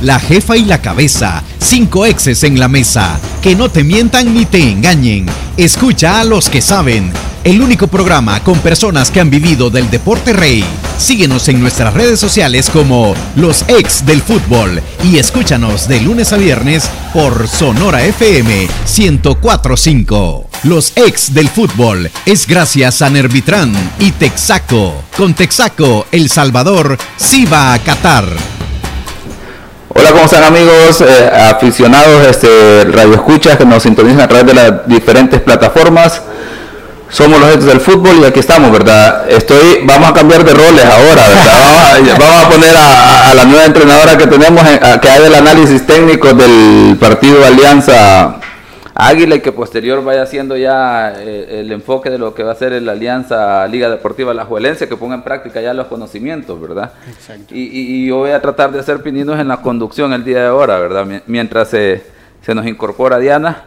la jefa y la cabeza, cinco exes en la mesa, que no te mientan ni te engañen. Escucha a los que saben, el único programa con personas que han vivido del deporte rey. Síguenos en nuestras redes sociales como Los Ex del Fútbol y escúchanos de lunes a viernes por Sonora FM 1045. Los Ex del Fútbol es gracias a Nervitran y Texaco. Con Texaco, El Salvador sí va a Qatar. Hola, ¿cómo están amigos, eh, aficionados, este, radio escuchas que nos sintonizan a través de las diferentes plataformas? Somos los ex del fútbol y aquí estamos, ¿verdad? Estoy, vamos a cambiar de roles ahora, ¿verdad? Vamos a, poner a, la nueva entrenadora que tenemos, que haga el análisis técnico del partido Alianza Águila y que posterior vaya haciendo ya eh, el enfoque de lo que va a ser la Alianza Liga Deportiva La Juelense, que ponga en práctica ya los conocimientos, ¿verdad? Exacto. Y, yo voy a tratar de hacer pininos en la conducción el día de ahora, ¿verdad? Mientras se, nos incorpora Diana,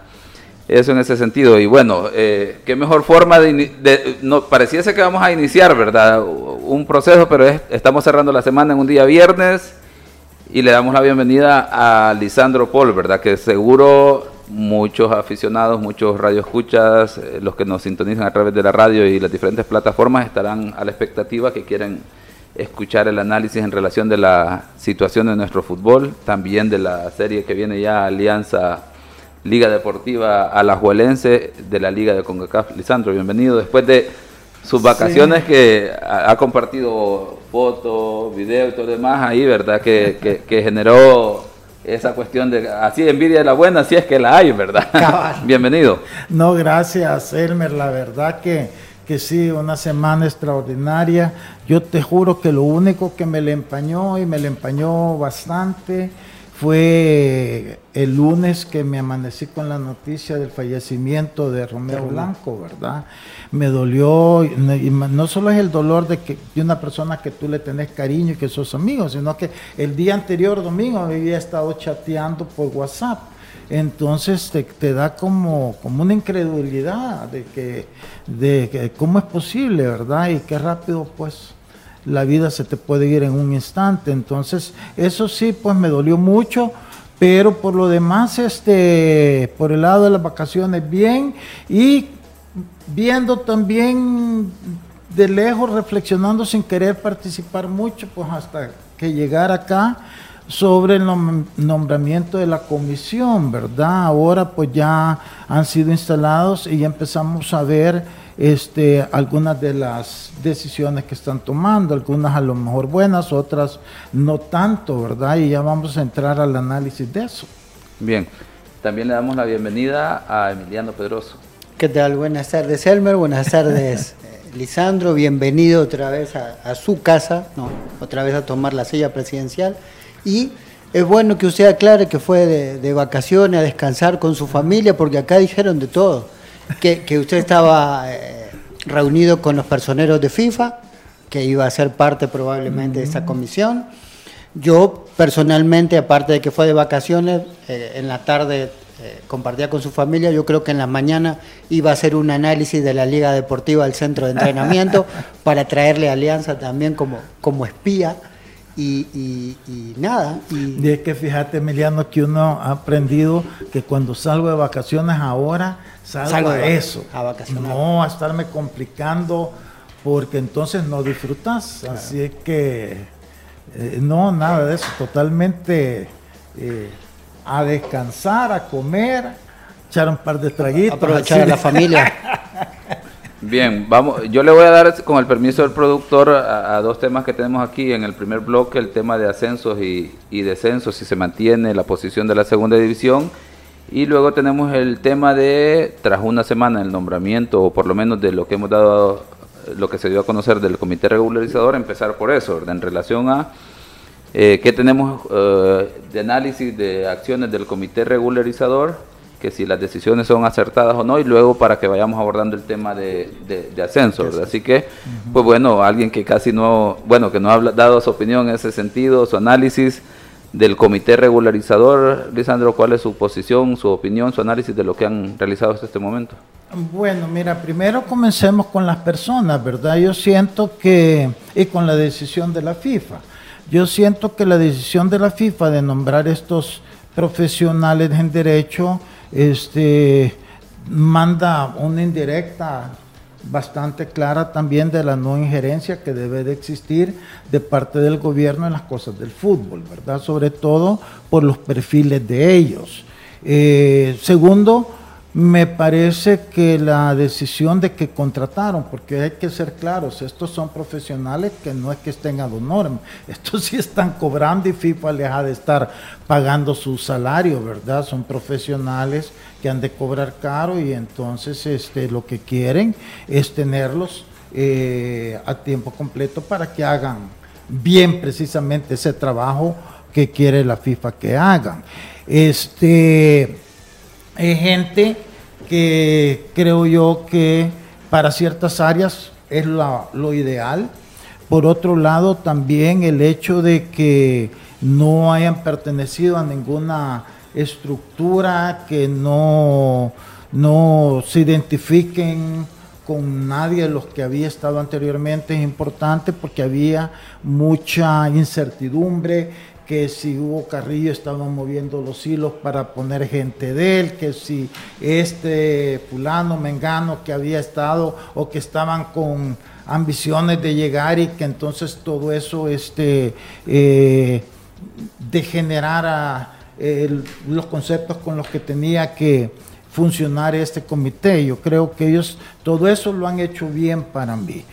eso en ese sentido. Y bueno, eh, qué mejor forma de, no pareciese que vamos a iniciar, ¿verdad? Un proceso, pero estamos cerrando la semana en un día viernes y le damos la bienvenida a Lisandro Paul, ¿verdad? Que seguro muchos aficionados, muchos radioescuchas, eh, los que nos sintonizan a través de la radio y las diferentes plataformas estarán a la expectativa que quieren escuchar el análisis en relación de la situación de nuestro fútbol, también de la serie que viene ya Alianza Liga Deportiva Alajuelense de la Liga de CONCACAF. Lisandro, bienvenido. Después de sus vacaciones que ha, compartido fotos, videos y todo lo demás ahí, ¿verdad? que, que generó esa cuestión de así envidia de la buena, si es que la hay, ¿verdad? Bienvenido. No, gracias, Elmer. La verdad que, que sí, una semana extraordinaria. Yo te juro que lo único que me le empañó y me le empañó bastante fue el lunes que me amanecí con la noticia del fallecimiento de Romeo Blanco, ¿verdad? Me dolió, y no solo es el dolor de, que, de una persona que tú le tenés cariño y que sos amigo, sino que el día anterior, domingo, había estado chateando por WhatsApp. Entonces te, da como, como una incredulidad de que, de que cómo es posible, ¿verdad? Y qué rápido pues la vida se te puede ir en un instante. Entonces, eso sí, pues me dolió mucho, pero por lo demás, este, por el lado de las vacaciones, bien, y viendo también de lejos, reflexionando sin querer participar mucho, pues hasta que llegar acá sobre el nombramiento de la comisión, ¿verdad? Ahora pues ya han sido instalados y ya empezamos a ver este, algunas de las decisiones que están tomando, algunas a lo mejor buenas, otras no tanto, ¿verdad? Y ya vamos a entrar al análisis de eso. Bien, también le damos la bienvenida a Emiliano Pedroso. ¿Qué tal? Buenas tardes, Elmer, buenas tardes, eh, Lisandro, bienvenido otra vez a, su casa, no, otra vez a tomar la silla presidencial. Y es bueno que usted aclare que fue de, de vacaciones, a descansar con su familia, porque acá dijeron de todo que, usted estaba eh, reunido con los personeros de FIFA, que iba a ser parte probablemente de esa comisión. Yo personalmente, aparte de que fue de vacaciones, eh, en la tarde eh, compartía con su familia, yo creo que en la mañana iba a hacer un análisis de la Liga Deportiva del Centro de Entrenamiento para traerle Alianza también como, como espía. Y, nada. Y... es que fíjate, Emiliano, que uno ha aprendido que cuando salgo de vacaciones ahora, salgo, a eso. A vacacionar. No a estarme complicando porque entonces no disfrutas. Así es que eh, no, nada de eso. Totalmente eh, a descansar, a comer, echar un par de traguitos. Aprovechar a la familia. Bien, vamos, yo le voy a dar con el permiso del productor a, dos temas que tenemos aquí. En el primer bloque, el tema de ascensos y, y descensos, si se mantiene la posición de la segunda división. Y luego tenemos el tema de, tras una semana, el nombramiento, o por lo menos de lo que hemos dado, lo que se dio a conocer del comité regularizador, empezar por eso, en relación a eh, qué tenemos eh, de análisis de acciones del comité regularizador, que si las decisiones son acertadas o no, y luego para que vayamos abordando el tema de, de, ascenso. Así que, pues bueno, alguien que casi no, bueno, que no ha dado su opinión en ese sentido, su análisis del comité regularizador. Lisandro, ¿cuál es su posición, su opinión, su análisis de lo que han realizado hasta este momento? Bueno, mira, primero comencemos con las personas, ¿verdad? Yo siento que, y con la decisión de la FIFA, yo siento que la decisión de la FIFA de nombrar estos profesionales en derecho este, manda una indirecta bastante clara también de la no injerencia que debe de existir de parte del gobierno en las cosas del fútbol, ¿verdad? Sobre todo por los perfiles de ellos. Eh, segundo, me parece que la decisión de que contrataron, porque hay que ser claros, estos son profesionales que no es que estén a norma, estos sí están cobrando y FIFA les ha de estar pagando su salario, ¿verdad? Son profesionales que han de cobrar caro y entonces este, lo que quieren es tenerlos eh, a tiempo completo para que hagan bien precisamente ese trabajo que quiere la FIFA que hagan. Este es gente que creo yo que para ciertas áreas es lo ideal. Por otro lado, también el hecho de que no hayan pertenecido a ninguna estructura, que no, no se identifiquen con nadie de los que había estado anteriormente es importante porque había mucha incertidumbre, que si Hugo Carrillo estaba moviendo los hilos para poner gente de él, que si este fulano, mengano que había estado o que estaban con ambiciones de llegar y que entonces todo eso este, eh, degenerara eh, los conceptos con los que tenía que funcionar este comité. Yo creo que ellos todo eso lo han hecho bien para mí.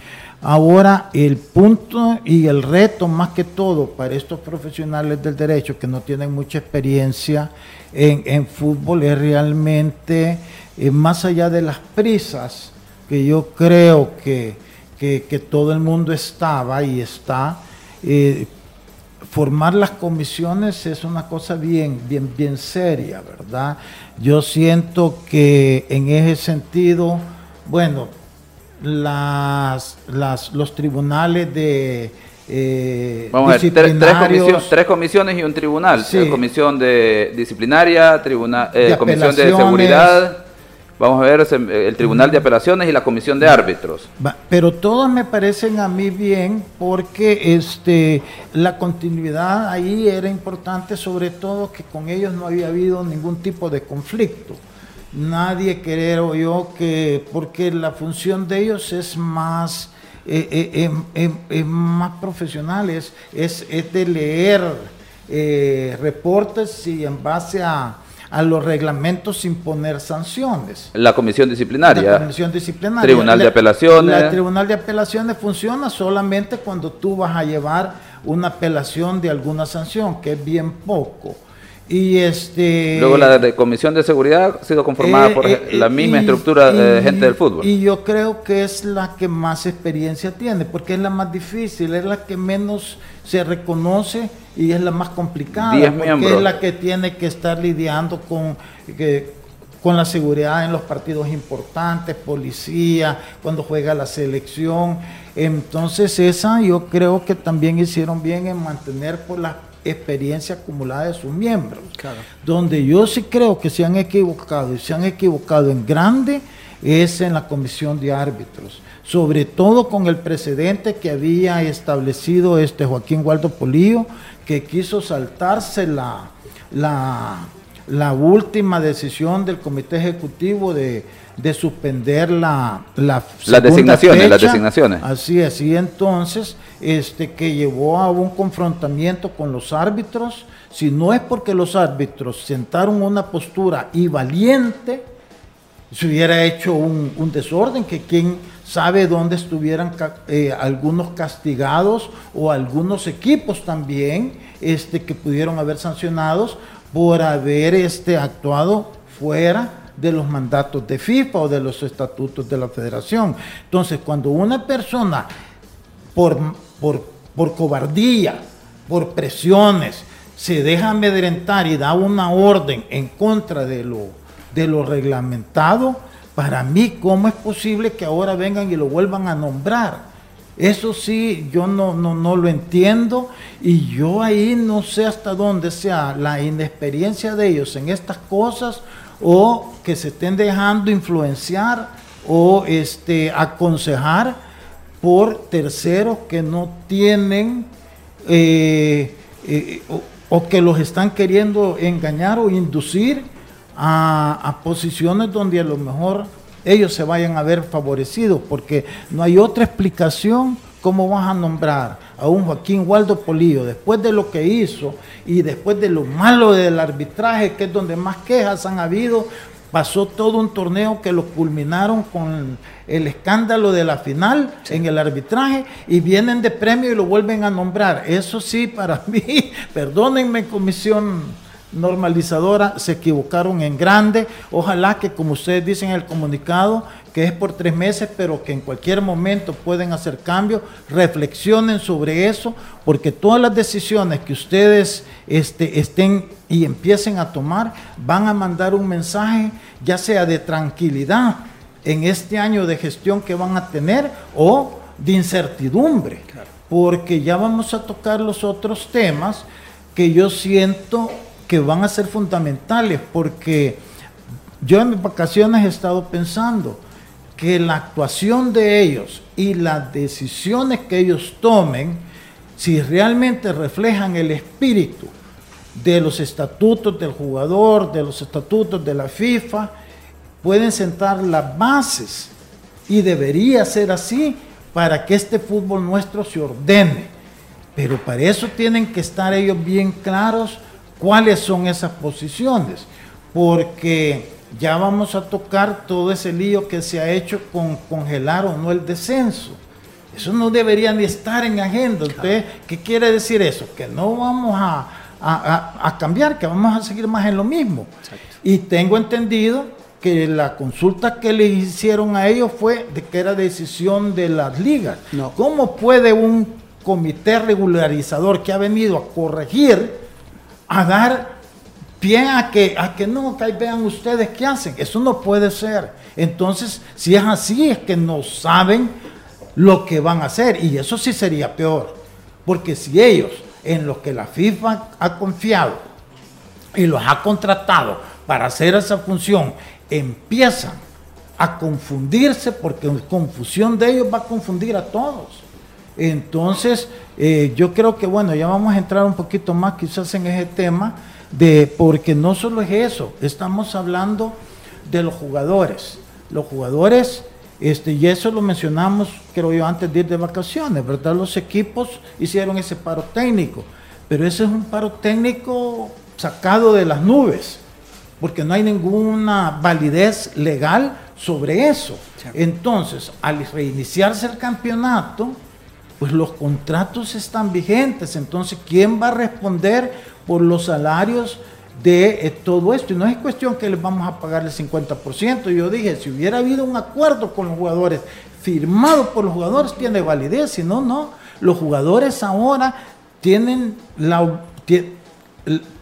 Ahora, el punto y el reto más que todo para estos profesionales del derecho que no tienen mucha experiencia en, fútbol es realmente, eh, más allá de las prisas, que yo creo que, todo el mundo estaba y está, eh, formar las comisiones es una cosa bien, bien, bien seria, ¿verdad? Yo siento que en ese sentido, bueno, las, las, los tribunales de eh, Vamos a ver, tres, comisiones y un tribunal. comisión de disciplinaria, tribunal, eh, comisión de seguridad. Vamos a ver el tribunal de apelaciones y la comisión de árbitros. Pero todos me parecen a mí bien porque este la continuidad ahí era importante, sobre todo que con ellos no había habido ningún tipo de conflicto nadie creo yo que, porque la función de ellos es más, eh, eh, em, em, más profesional, es, es, de leer eh, reportes y en base a, los reglamentos imponer sanciones. La comisión disciplinaria. La comisión disciplinaria. Tribunal de apelaciones. El tribunal de apelaciones funciona solamente cuando tú vas a llevar una apelación de alguna sanción, que es bien poco. Y este, Luego la Comisión de Seguridad ha sido conformada por eh, la misma estructura de gente del fútbol. Y yo creo que es la que más experiencia tiene, porque es la más difícil, es la que menos se reconoce y es la más complicada, porque es la que tiene que estar lidiando con, con la seguridad en los partidos importantes, policía, cuando juega la selección. Entonces esa yo creo que también hicieron bien en mantener por las experiencia acumulada de sus miembros. Donde yo sí creo que se han equivocado y se han equivocado en grande es en la comisión de árbitros, sobre todo con el precedente que había establecido este Joaquín Waldo Polillo, que quiso saltarse la, la, la última decisión del comité ejecutivo de de suspender la, la las designaciones, las designaciones. Así es, y entonces este que llevó a un confrontamiento con los árbitros, si no es porque los árbitros sentaron una postura y valiente, se hubiera hecho un, desorden, que quién sabe dónde estuvieran eh, algunos castigados o algunos equipos también este, que pudieron haber sancionados por haber este, actuado fuera de los mandatos de FIFA o de los estatutos de la federación. Entonces, cuando una persona, por, por, cobardía, por presiones, se deja amedrentar y da una orden en contra de lo, de lo reglamentado, para mí, ¿cómo es posible que ahora vengan y lo vuelvan a nombrar? Eso sí, yo no, no, no lo entiendo y yo ahí no sé hasta dónde sea la inexperiencia de ellos en estas cosas o que se estén dejando influenciar o este, aconsejar por terceros que no tienen eh, eh, o, que los están queriendo engañar o inducir a, a posiciones donde a lo mejor ellos se vayan a ver favorecidos, porque no hay otra explicación cómo vas a nombrar a un Joaquín Waldo Polillo después de lo que hizo y después de lo malo del arbitraje, que es donde más quejas han habido, pasó todo un torneo que lo culminaron con el escándalo de la final en el arbitraje y vienen de premio y lo vuelven a nombrar. Eso sí, para mí, perdónenme comisión normalizadora, se equivocaron en grande. Ojalá que, como ustedes dicen en el comunicado, que es por tres meses, pero que en cualquier momento pueden hacer cambios, reflexionen sobre eso, porque todas las decisiones que ustedes este, estén y empiecen a tomar van a mandar un mensaje, ya sea de tranquilidad en este año de gestión que van a tener o de incertidumbre, porque ya vamos a tocar los otros temas que yo siento que van a ser fundamentales, porque yo en mis vacaciones he estado pensando que la actuación de ellos y las decisiones que ellos tomen, si realmente reflejan el espíritu de los estatutos del jugador, de los estatutos de la FIFA, pueden sentar las bases y debería ser así para que este fútbol nuestro se ordene. Pero para eso tienen que estar ellos bien claros cuáles son esas posiciones, porque ya vamos a tocar todo ese lío que se ha hecho con congelar o no el descenso. Eso no debería ni estar en agenda. ¿qué quiere decir eso? Que no vamos a, cambiar, que vamos a seguir más en lo mismo. Y tengo entendido que la consulta que le hicieron a ellos fue de que era decisión de las ligas. ¿Cómo puede un comité regularizador que ha venido a corregir a dar pie a que, a que no, ahí vean ustedes qué hacen. Eso no puede ser. Entonces, si es así, es que no saben lo que van a hacer. Y eso sí sería peor. Porque si ellos, en lo que la FIFA ha confiado y los ha contratado para hacer esa función, empiezan a confundirse, porque confusión de ellos va a confundir a todos. Entonces, eh, yo creo que, bueno, ya vamos a entrar un poquito más quizás en ese tema, de, porque no solo es eso, estamos hablando de los jugadores. Los jugadores, este, y eso lo mencionamos, creo yo, antes de ir de vacaciones, ¿verdad? Los equipos hicieron ese paro técnico, pero ese es un paro técnico sacado de las nubes, porque no hay ninguna validez legal sobre eso. Entonces, al reiniciarse el campeonato, pues los contratos están vigentes. Entonces, ¿quién va a responder por los salarios de eh, todo esto? Y no es cuestión que les vamos a pagar el 50%. Yo dije, si hubiera habido un acuerdo con los jugadores, firmado por los jugadores, tiene validez. Si no, no. Los jugadores ahora tienen la,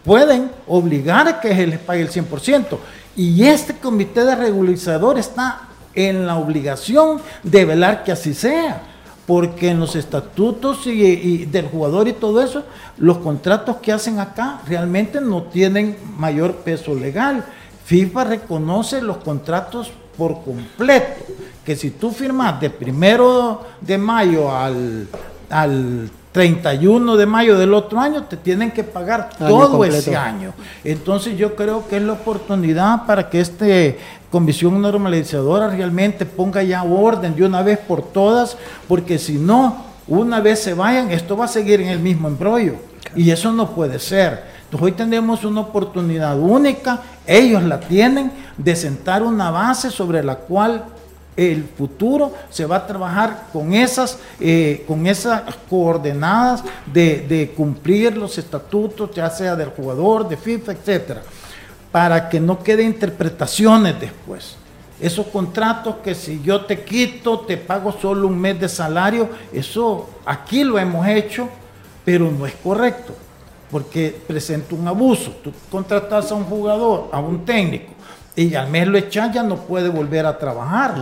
pueden obligar a que se les pague el 100%. Y este comité de regularizador está en la obligación de velar que así sea porque en los estatutos y, del jugador y todo eso, los contratos que hacen acá realmente no tienen mayor peso legal. FIFA reconoce los contratos por completo, que si tú firmas de primero de mayo al, al 31 de mayo del otro año, te tienen que pagar todo ese año. Entonces yo creo que es la oportunidad para que este comisión normalizadora realmente ponga ya orden de una vez por todas, porque si no, una vez se vayan, esto va a seguir en el mismo embrollo. Y eso no puede ser. Entonces hoy tenemos una oportunidad única, ellos la tienen, de sentar una base sobre la cual el futuro se va a trabajar con esas, eh, con esas coordenadas de, de, cumplir los estatutos, ya sea del jugador, de FIFA, etcétera, para que no quede interpretaciones después. Esos contratos que si yo te quito, te pago solo un mes de salario, eso aquí lo hemos hecho, pero no es correcto, porque presenta un abuso. Tú contratas a un jugador, a un técnico, y al mes lo echas, ya no puede volver a trabajar.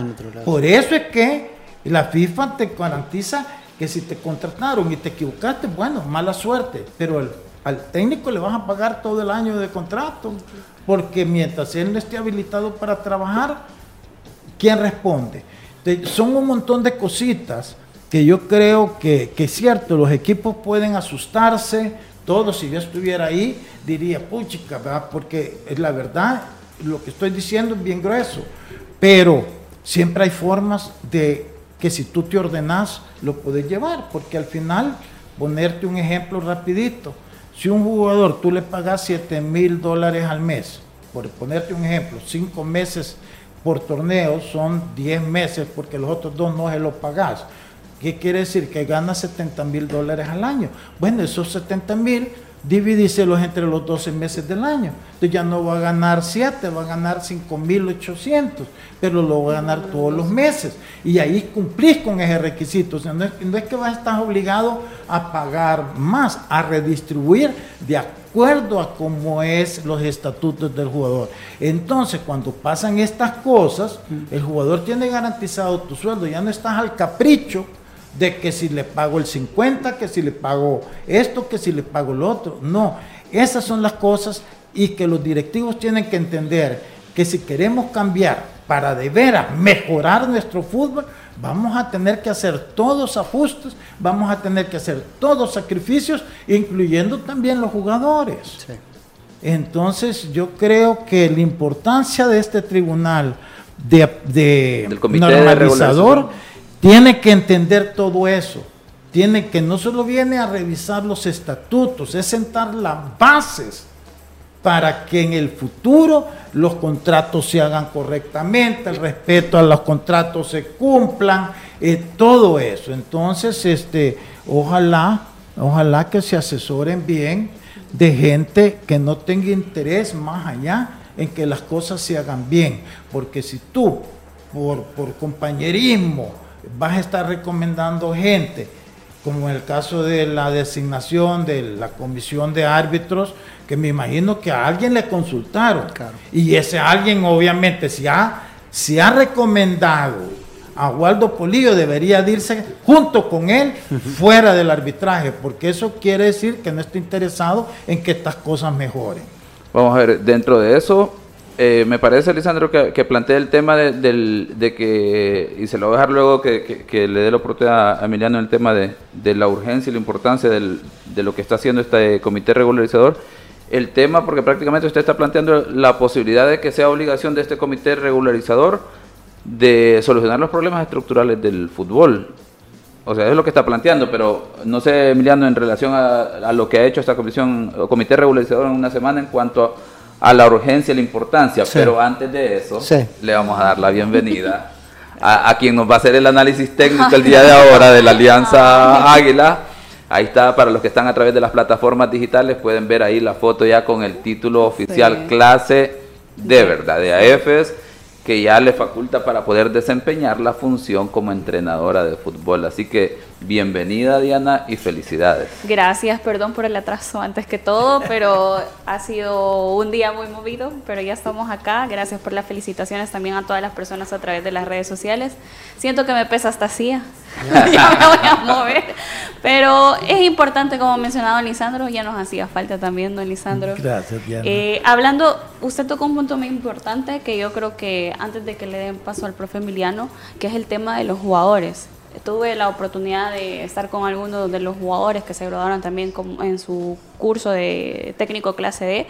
Por eso es que la FIFA te garantiza que si te contrataron y te equivocaste, bueno, mala suerte, pero al técnico le vas a pagar todo el año de contrato, porque mientras él no esté habilitado para trabajar, ¿quién responde? son un montón de cositas que yo creo que, que es cierto, los equipos pueden asustarse, todos, si yo estuviera ahí, diría, puchica, ¿verdad? porque la verdad, lo que estoy diciendo es bien grueso, pero siempre hay formas de que si tú te ordenas, lo puedes llevar, porque al final, ponerte un ejemplo rapidito, si un jugador tú le pagas 7 mil dólares al mes, por ponerte un ejemplo, 5 meses por torneo son 10 meses porque los otros dos no se los pagas. ¿Qué quiere decir? Que gana 70 mil dólares al año. Bueno, esos 70 mil dividíselos entre los 12 meses del año. Entonces ya no va a ganar 7, va a ganar 5.800, pero lo va a ganar todos los meses. Y ahí cumplís con ese requisito. O sea, no, es, no es que vas a estar obligado a pagar más, a redistribuir de acuerdo a cómo es los estatutos del jugador. Entonces, cuando pasan estas cosas, el jugador tiene garantizado tu sueldo, ya no estás al capricho de que si le pago el 50, que si le pago esto, que si le pago lo otro. No, esas son las cosas y que los directivos tienen que entender que si queremos cambiar para de veras mejorar nuestro fútbol, vamos a tener que hacer todos ajustes, vamos a tener que hacer todos sacrificios, incluyendo también los jugadores. Sí. Entonces yo creo que la importancia de este tribunal de, de normalizador de tiene que entender todo eso. Tiene que no solo viene a revisar los estatutos, es sentar las bases para que en el futuro los contratos se hagan correctamente, el respeto a los contratos se cumplan, eh, todo eso. Entonces, este, ojalá, ojalá que se asesoren bien de gente que no tenga interés más allá en que las cosas se hagan bien, porque si tú, por, por compañerismo, vas a estar recomendando gente, como en el caso de la designación de la comisión de árbitros, que me imagino que a alguien le consultaron. Y ese alguien, obviamente, si ha, si ha recomendado a Waldo Polillo, debería irse junto con él fuera del arbitraje, porque eso quiere decir que no está interesado en que estas cosas mejoren. Vamos a ver, dentro de eso, eh, me parece, Lisandro, que, que plantea el tema de, que, y se lo voy a dejar luego que, le dé la oportunidad a Emiliano el tema de, la urgencia y la importancia de lo que está haciendo este comité regularizador. El tema, porque prácticamente usted está planteando la posibilidad de que sea obligación de este comité regularizador de solucionar los problemas estructurales del fútbol. O sea, es lo que está planteando, pero no sé, Emiliano, en relación a, a lo que ha hecho esta comisión, o comité regularizador en una semana en cuanto a a la urgencia y la importancia, pero antes de eso le vamos a dar la bienvenida a, quien nos va a hacer el análisis técnico el día de ahora de la Alianza Águila. Ahí está, para los que están a través de las plataformas digitales, pueden ver ahí la foto ya con el título oficial clase de verdad de AFES que ya le faculta para poder desempeñar la función como entrenadora de fútbol. Así que bienvenida Diana y felicidades. Gracias, perdón por el atraso antes que todo, pero ha sido un día muy movido, pero ya estamos acá. Gracias por las felicitaciones también a todas las personas a través de las redes sociales. Siento que me pesa hasta silla, ya me voy a mover, pero es importante, como ha mencionado Lisandro, ya nos hacía falta también, don Lisandro. Gracias, Diana. Eh, hablando, usted tocó un punto muy importante que yo creo que antes de que le den paso al profe Emiliano, que es el tema de los jugadores. Tuve la oportunidad de estar con algunos de los jugadores que se graduaron también en su curso de técnico clase D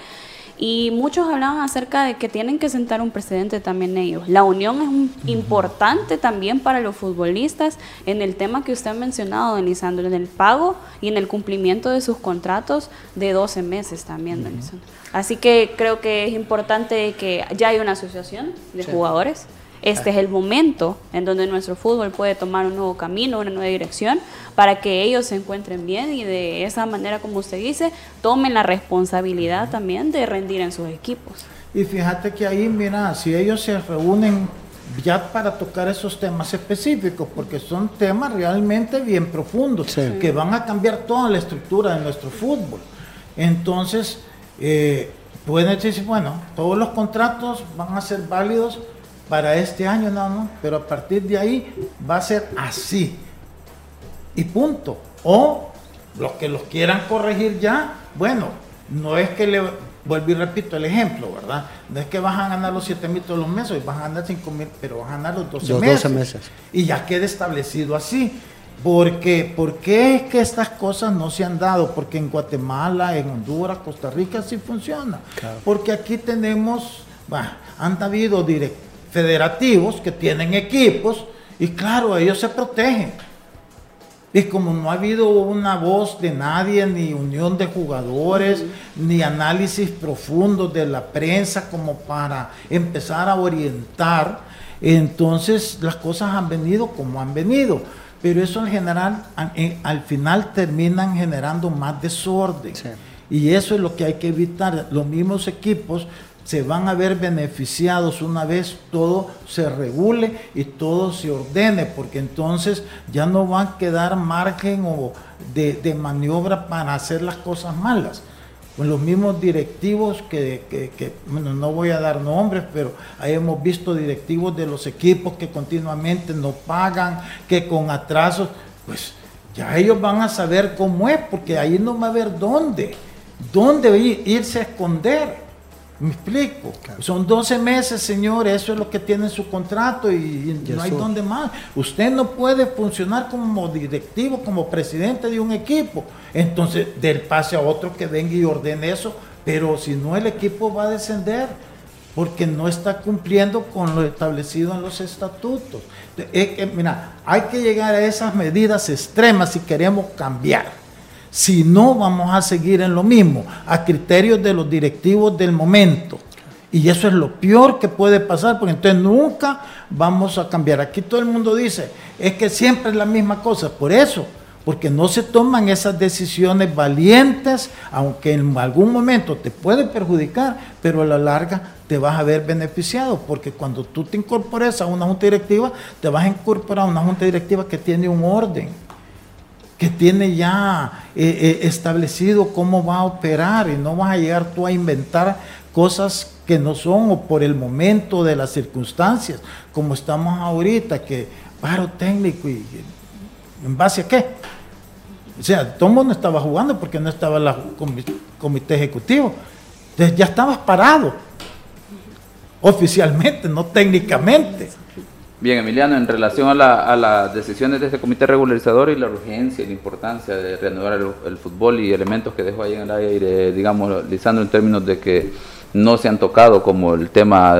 y muchos hablaban acerca de que tienen que sentar un precedente también ellos. La unión es importante también para los futbolistas en el tema que usted ha mencionado, don Lisandro, en el pago y en el cumplimiento de sus contratos de 12 meses también, don Lisandro. Así que creo que es importante que ya hay una asociación de jugadores este es el momento en donde nuestro fútbol puede tomar un nuevo camino, una nueva dirección, para que ellos se encuentren bien y de esa manera, como usted dice, tomen la responsabilidad también de rendir en sus equipos. Y fíjate que ahí, mira, si ellos se reúnen ya para tocar esos temas específicos, porque son temas realmente bien profundos, que van a cambiar toda la estructura de nuestro fútbol. Entonces, eh, pueden decir, bueno, todos los contratos van a ser válidos para este año nada más, pero a partir de ahí va a ser así. Y punto. O los que los quieran corregir ya, bueno, no es que le, vuelvo y repito el ejemplo, ¿verdad? No es que vas a ganar los 7 mil todos los meses, vas a ganar 5 mil, pero vas a ganar los 12, meses, Y ya queda establecido así. Porque, ¿Por qué es que estas cosas no se han dado? Porque en Guatemala, en Honduras, Costa Rica sí funciona. Porque aquí tenemos, han habido federativos que tienen equipos y claro, ellos se protegen. Y como no ha habido una voz de nadie, ni unión de jugadores, ni análisis profundo de la prensa como para empezar a orientar, entonces las cosas han venido como han venido. Pero eso en general, al final terminan generando más desorden. Y eso es lo que hay que evitar. Los mismos equipos se van a ver beneficiados una vez todo se regule y todo se ordene, porque entonces ya no va a quedar margen o de, maniobra para hacer las cosas malas. Con los mismos directivos que, bueno, no voy a dar nombres, pero ahí hemos visto directivos de los equipos que continuamente no pagan, que con atrasos, pues ya ellos van a saber cómo es, porque ahí no va a haber dónde, dónde irse a esconder. Me explico. Son 12 meses, señor, eso es lo que tiene su contrato y, no hay donde más. Usted no puede funcionar como directivo, como presidente de un equipo. Entonces, del pase a otro que venga y ordene eso, pero si no, el equipo va a descender porque no está cumpliendo con lo establecido en los estatutos. Es que, mira, hay que llegar a esas medidas extremas si queremos cambiar. Si no, vamos a seguir en lo mismo, a criterios de los directivos del momento. Y eso es lo peor que puede pasar, porque entonces nunca vamos a cambiar. Aquí todo el mundo dice, es que siempre es la misma cosa. Por eso, porque no se toman esas decisiones valientes, aunque en algún momento te puede perjudicar, pero a la larga te vas a ver beneficiado, porque cuando tú te incorpores a una junta directiva, te vas a incorporar a una junta directiva que tiene un orden que tiene ya eh, eh, establecido cómo va a operar y no vas a llegar tú a inventar cosas que no son o por el momento de las circunstancias, como estamos ahorita, que paro técnico y, en base a qué. O sea, el mundo estaba jugando porque no estaba el comité ejecutivo. Entonces ya estabas parado, oficialmente, no técnicamente. Bien, Emiliano, en relación a, las decisiones de este comité regularizador y la urgencia y la importancia de reanudar el, fútbol y elementos que dejó ahí en el aire, digamos, Lisandro, en términos de que no se han tocado, como el tema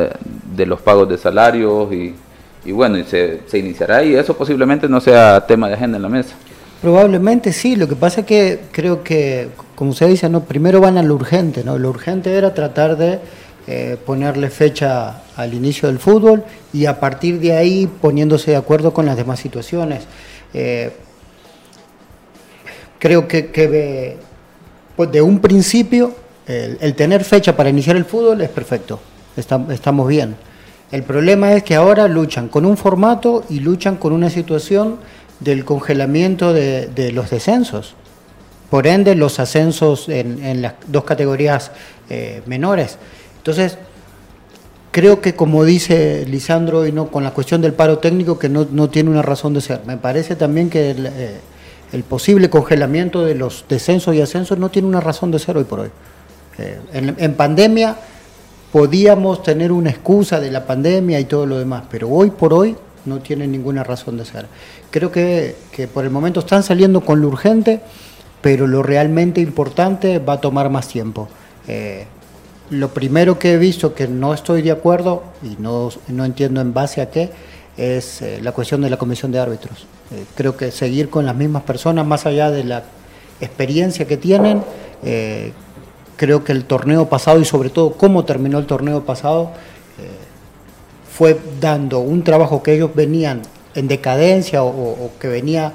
de, los pagos de salarios y, bueno, y se, iniciará y eso posiblemente no sea tema de agenda en la mesa. Probablemente sí, lo que pasa es que creo que, como usted dice, no, primero van a lo urgente, ¿no? Lo urgente era tratar de eh, ponerle fecha al inicio del fútbol y a partir de ahí poniéndose de acuerdo con las demás situaciones. Eh, creo que, que pues de un principio el, tener fecha para iniciar el fútbol es perfecto, estamos bien. El problema es que ahora luchan con un formato y luchan con una situación del congelamiento de, los descensos. Por ende, los ascensos en, las dos categorías eh, menores. Entonces, creo que como dice Lisandro, y no con la cuestión del paro técnico, que no, tiene una razón de ser. Me parece también que eh, el, posible congelamiento de los descensos y ascensos no tiene una razón de ser hoy por hoy. Eh, en, pandemia podíamos tener una excusa de la pandemia y todo lo demás, pero hoy por hoy no tiene ninguna razón de ser. Creo que, por el momento están saliendo con lo urgente, pero lo realmente importante va a tomar más tiempo. Eh, lo primero que he visto que no estoy de acuerdo y no, no entiendo en base a qué es eh, la cuestión de la comisión de árbitros. Eh, creo que seguir con las mismas personas, más allá de la experiencia que tienen, eh, creo que el torneo pasado y sobre todo cómo terminó el torneo pasado fue dando un trabajo que ellos venían en decadencia o que venía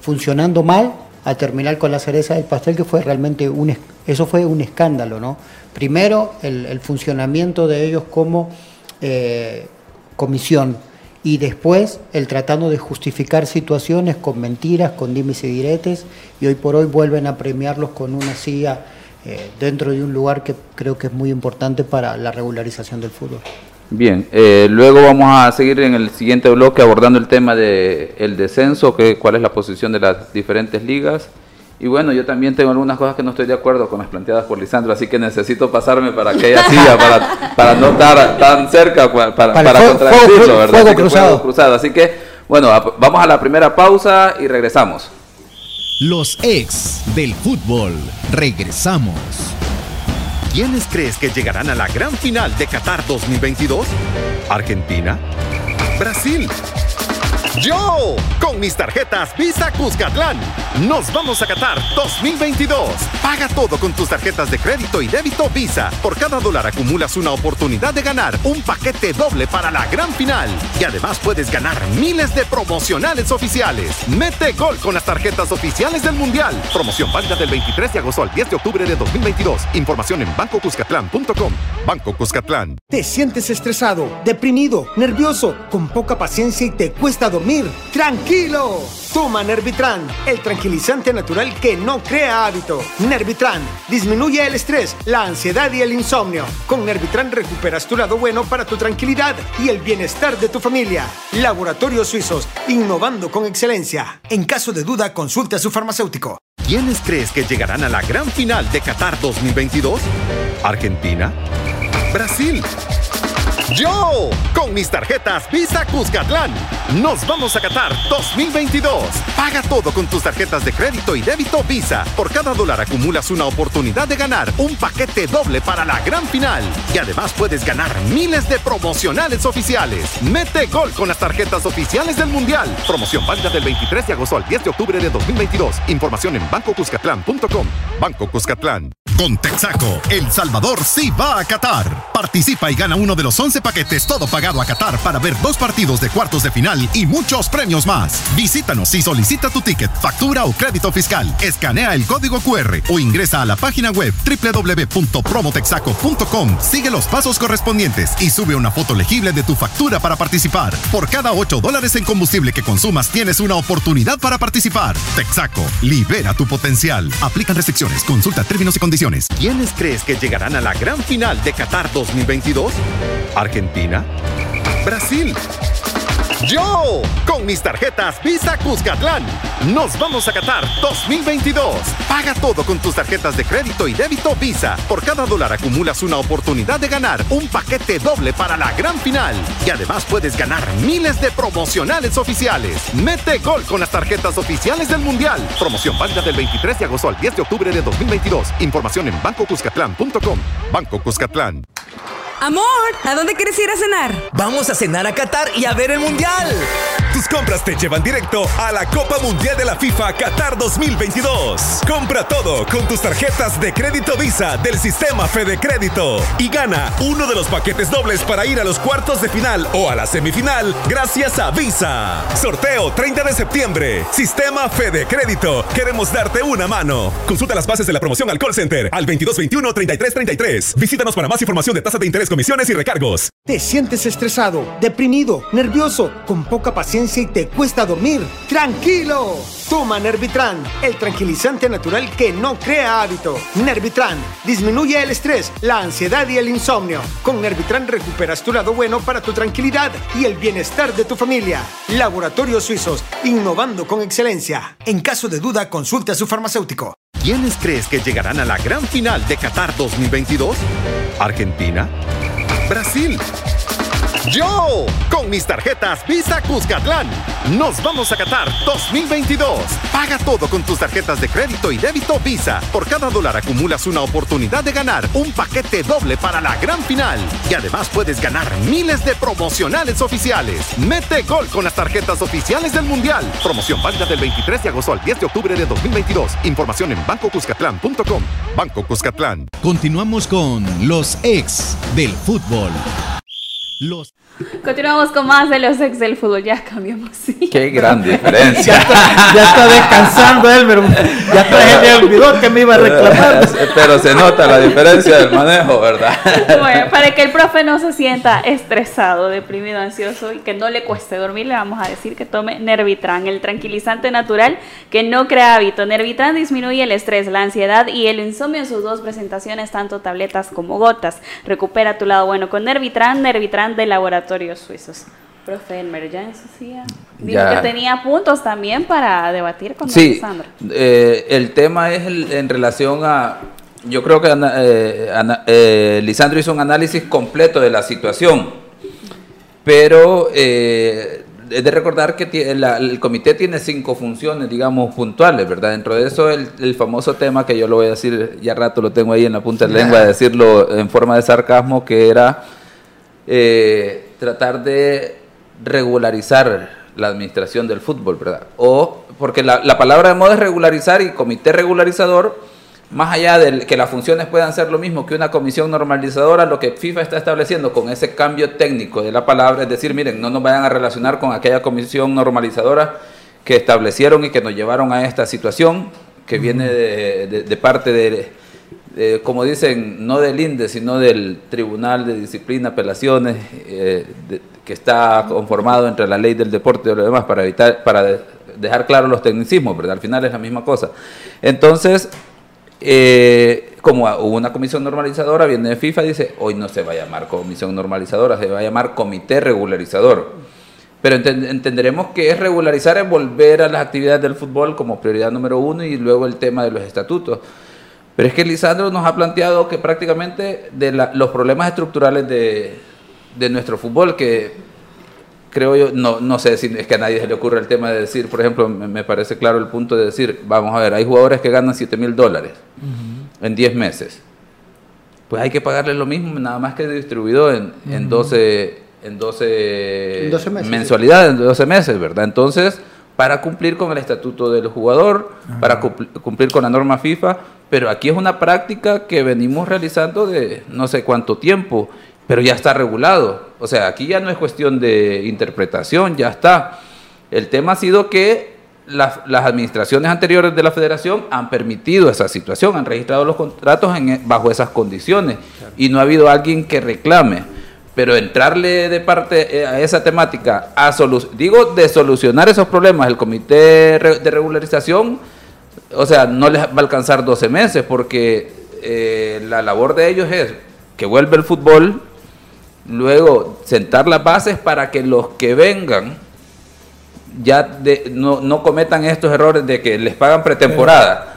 funcionando mal a terminar con la cereza del pastel que fue realmente un eso fue un escándalo, ¿no? Primero, el, funcionamiento de ellos como eh, comisión y después el tratando de justificar situaciones con mentiras, con dimes y diretes, y hoy por hoy vuelven a premiarlos con una silla eh, dentro de un lugar que creo que es muy importante para la regularización del fútbol. Bien, eh, luego vamos a seguir en el siguiente bloque abordando el tema del el descenso, que, cuál es la posición de las diferentes ligas. Y bueno, yo también tengo algunas cosas que no estoy de acuerdo con las planteadas por Lisandro, así que necesito pasarme para aquella silla, para, para no estar tan cerca, para, para, contradecirlo, ¿verdad? cruzado. Así que Bueno, vamos a la primera pausa y regresamos. Los ex del fútbol. Regresamos. ¿Quiénes crees que llegarán a la gran final de Qatar 2022? ¿Argentina? ¿Brasil? Yo, con mis tarjetas Visa Cuscatlán, nos vamos a Qatar 2022. Paga todo con tus tarjetas de crédito y débito Visa. Por cada dólar acumulas una oportunidad de ganar un paquete doble para la gran final. Y además puedes ganar miles de promocionales oficiales. Mete gol con las tarjetas oficiales del Mundial. Promoción válida del 23 de agosto al 10 de octubre de 2022. Información en bancocuscatlán.com. Banco Cuscatlán. ¿Te sientes estresado, deprimido, nervioso, con poca paciencia y te cuesta dormir? Tranquilo. Toma Nervitran, el tranquilizante natural que no crea hábito. Nervitran disminuye el estrés, la ansiedad y el insomnio. Con Nervitran recuperas tu lado bueno para tu tranquilidad y el bienestar de tu familia. Laboratorios Suizos, innovando con excelencia. En caso de duda, consulte a su farmacéutico. ¿Quiénes crees que llegarán a la gran final de Qatar 2022? ¿Argentina? ¿Brasil? Yo, con mis tarjetas Visa Cuscatlán, nos vamos a Qatar 2022. Paga todo con tus tarjetas de crédito y débito Visa. Por cada dólar acumulas una oportunidad de ganar un paquete doble para la gran final. Y además puedes ganar miles de promocionales oficiales. Mete gol con las tarjetas oficiales del Mundial. Promoción válida del 23 de agosto al 10 de octubre de 2022. Información en bancocuscatlán.com. Banco Cuscatlán. Con Texaco, El Salvador sí va a Qatar. Participa y gana uno de los 11 paquetes todo pagado a Qatar para ver dos partidos de cuartos de final y muchos premios más. Visítanos y solicita tu ticket, factura o crédito fiscal. Escanea el código QR o ingresa a la página web www.promotexaco.com. Sigue los pasos correspondientes y sube una foto legible de tu factura para participar. Por cada 8 dólares en combustible que consumas tienes una oportunidad para participar. Texaco, libera tu potencial. Aplican restricciones. Consulta términos y condiciones. ¿Quiénes crees que llegarán a la gran final de Qatar 2022? ¿Argentina? ¿Brasil? Yo, con mis tarjetas Visa Cuscatlán, nos vamos a Qatar 2022. Paga todo con tus tarjetas de crédito y débito Visa. Por cada dólar acumulas una oportunidad de ganar un paquete doble para la gran final. Y además puedes ganar miles de promocionales oficiales. Mete gol con las tarjetas oficiales del Mundial. Promoción válida del 23 de agosto al 10 de octubre de 2022. Información en bancocuscatlán.com. Banco Cuscatlán. Amor, ¿a dónde quieres ir a cenar? Vamos a cenar a Qatar y a ver el Mundial. Tus compras te llevan directo a la Copa Mundial de la FIFA Qatar 2022. Compra todo con tus tarjetas de crédito Visa del sistema Fede Crédito y gana uno de los paquetes dobles para ir a los cuartos de final o a la semifinal gracias a Visa. Sorteo 30 de septiembre. Sistema Fede Crédito. Queremos darte una mano. Consulta las bases de la promoción al call center al 2221 3333. Visítanos para más información de tasas de interés comisiones y recargos. ¿Te sientes estresado, deprimido, nervioso, con poca paciencia y te cuesta dormir? ¡Tranquilo! Toma Nervitran, el tranquilizante natural que no crea hábito. Nervitran disminuye el estrés, la ansiedad y el insomnio. Con Nervitran recuperas tu lado bueno para tu tranquilidad y el bienestar de tu familia. Laboratorios Suizos, innovando con excelencia. En caso de duda, consulte a su farmacéutico. ¿Quiénes crees que llegarán a la gran final de Qatar 2022? ¿Argentina? ¿Brasil? Yo, con mis tarjetas Visa Cuscatlán, nos vamos a Qatar 2022. Paga todo con tus tarjetas de crédito y débito Visa. Por cada dólar acumulas una oportunidad de ganar un paquete doble para la gran final. Y además puedes ganar miles de promocionales oficiales. Mete gol con las tarjetas oficiales del Mundial. Promoción válida del 23 de agosto al 10 de octubre de 2022. Información en bancocuscatlán.com. Banco Cuscatlán. Continuamos con los ex del fútbol. Los... Continuamos con más de los ex del fútbol. Ya cambiamos. Sí. Qué gran diferencia. ya, está, descansando Elmer. Ya está, me olvidó que me iba a reclamar. Pero se nota la diferencia del manejo, ¿verdad? Bueno, para que el profe no se sienta estresado, deprimido, ansioso y que no le cueste dormir, le vamos a decir que tome Nervitran, el tranquilizante natural que no crea hábito. Nervitran disminuye el estrés, la ansiedad y el insomnio en sus dos presentaciones, tanto tabletas como gotas. Recupera tu lado bueno con Nervitran. Nervitran de laboratorios suizos. Profe Elmer, ya Dijo que tenía puntos también para debatir con sí, Sandra. Eh, el tema es en relación a. Yo creo que eh, eh, Lisandro hizo un análisis completo de la situación, pero es de recordar que la- el comité tiene cinco funciones, digamos, puntuales, ¿verdad? Dentro de eso, el, el famoso tema que yo lo voy a decir, ya rato lo tengo ahí en la punta de la lengua, de decirlo en forma de sarcasmo, que era eh, tratar de regularizar la administración del fútbol, ¿verdad? O, porque la, la palabra de moda es regularizar y comité regularizador, más allá de que las funciones puedan ser lo mismo que una comisión normalizadora, lo que FIFA está estableciendo con ese cambio técnico de la palabra es decir, miren, no nos vayan a relacionar con aquella comisión normalizadora que establecieron y que nos llevaron a esta situación, que viene de- de parte de, de, como dicen, no del INDE, sino del Tribunal de Disciplina, Apelaciones, eh, que está conformado entre la ley del deporte y lo demás, para evitar, para de- dejar claro los tecnicismos, ¿verdad? Al final es la misma cosa. Entonces, eh, como hubo una comisión normalizadora, viene de FIFA y dice, hoy no se va a llamar comisión normalizadora, se va a llamar comité regularizador. Pero enten- entenderemos que es regularizar es volver a las actividades del fútbol como prioridad número uno y luego el tema de los estatutos. Pero es que Lisandro nos ha planteado que prácticamente de la- los problemas estructurales de, de nuestro fútbol, que creo yo, no, no sé si es que a nadie se le ocurre el tema de decir, por ejemplo, me, me parece claro el punto de decir, vamos a ver, hay jugadores que ganan 7 mil dólares en 10 meses. Pues hay que pagarles lo mismo, nada más que distribuido en, en 12, en 12, En 12 meses, mensualidades, en 12 meses, ¿verdad? Entonces, para cumplir con el estatuto del jugador, para cumpl- cumplir con la norma FIFA, pero aquí es una práctica que venimos realizando de no sé cuánto tiempo, pero ya está regulado. O sea, aquí ya no es cuestión de interpretación, ya está. El tema ha sido que las, las administraciones anteriores de la federación han permitido esa situación, han registrado los contratos en- e, bajo esas condiciones y no ha habido alguien que reclame. Pero entrarle de parte eh, a esa temática, a digo, de solucionar esos problemas, el comité de regularización, o sea, no les va a alcanzar 12 meses porque eh, la labor de ellos es que vuelva el fútbol, luego sentar las bases para que los que vengan ya de- no, no cometan estos errores de que les pagan pretemporada.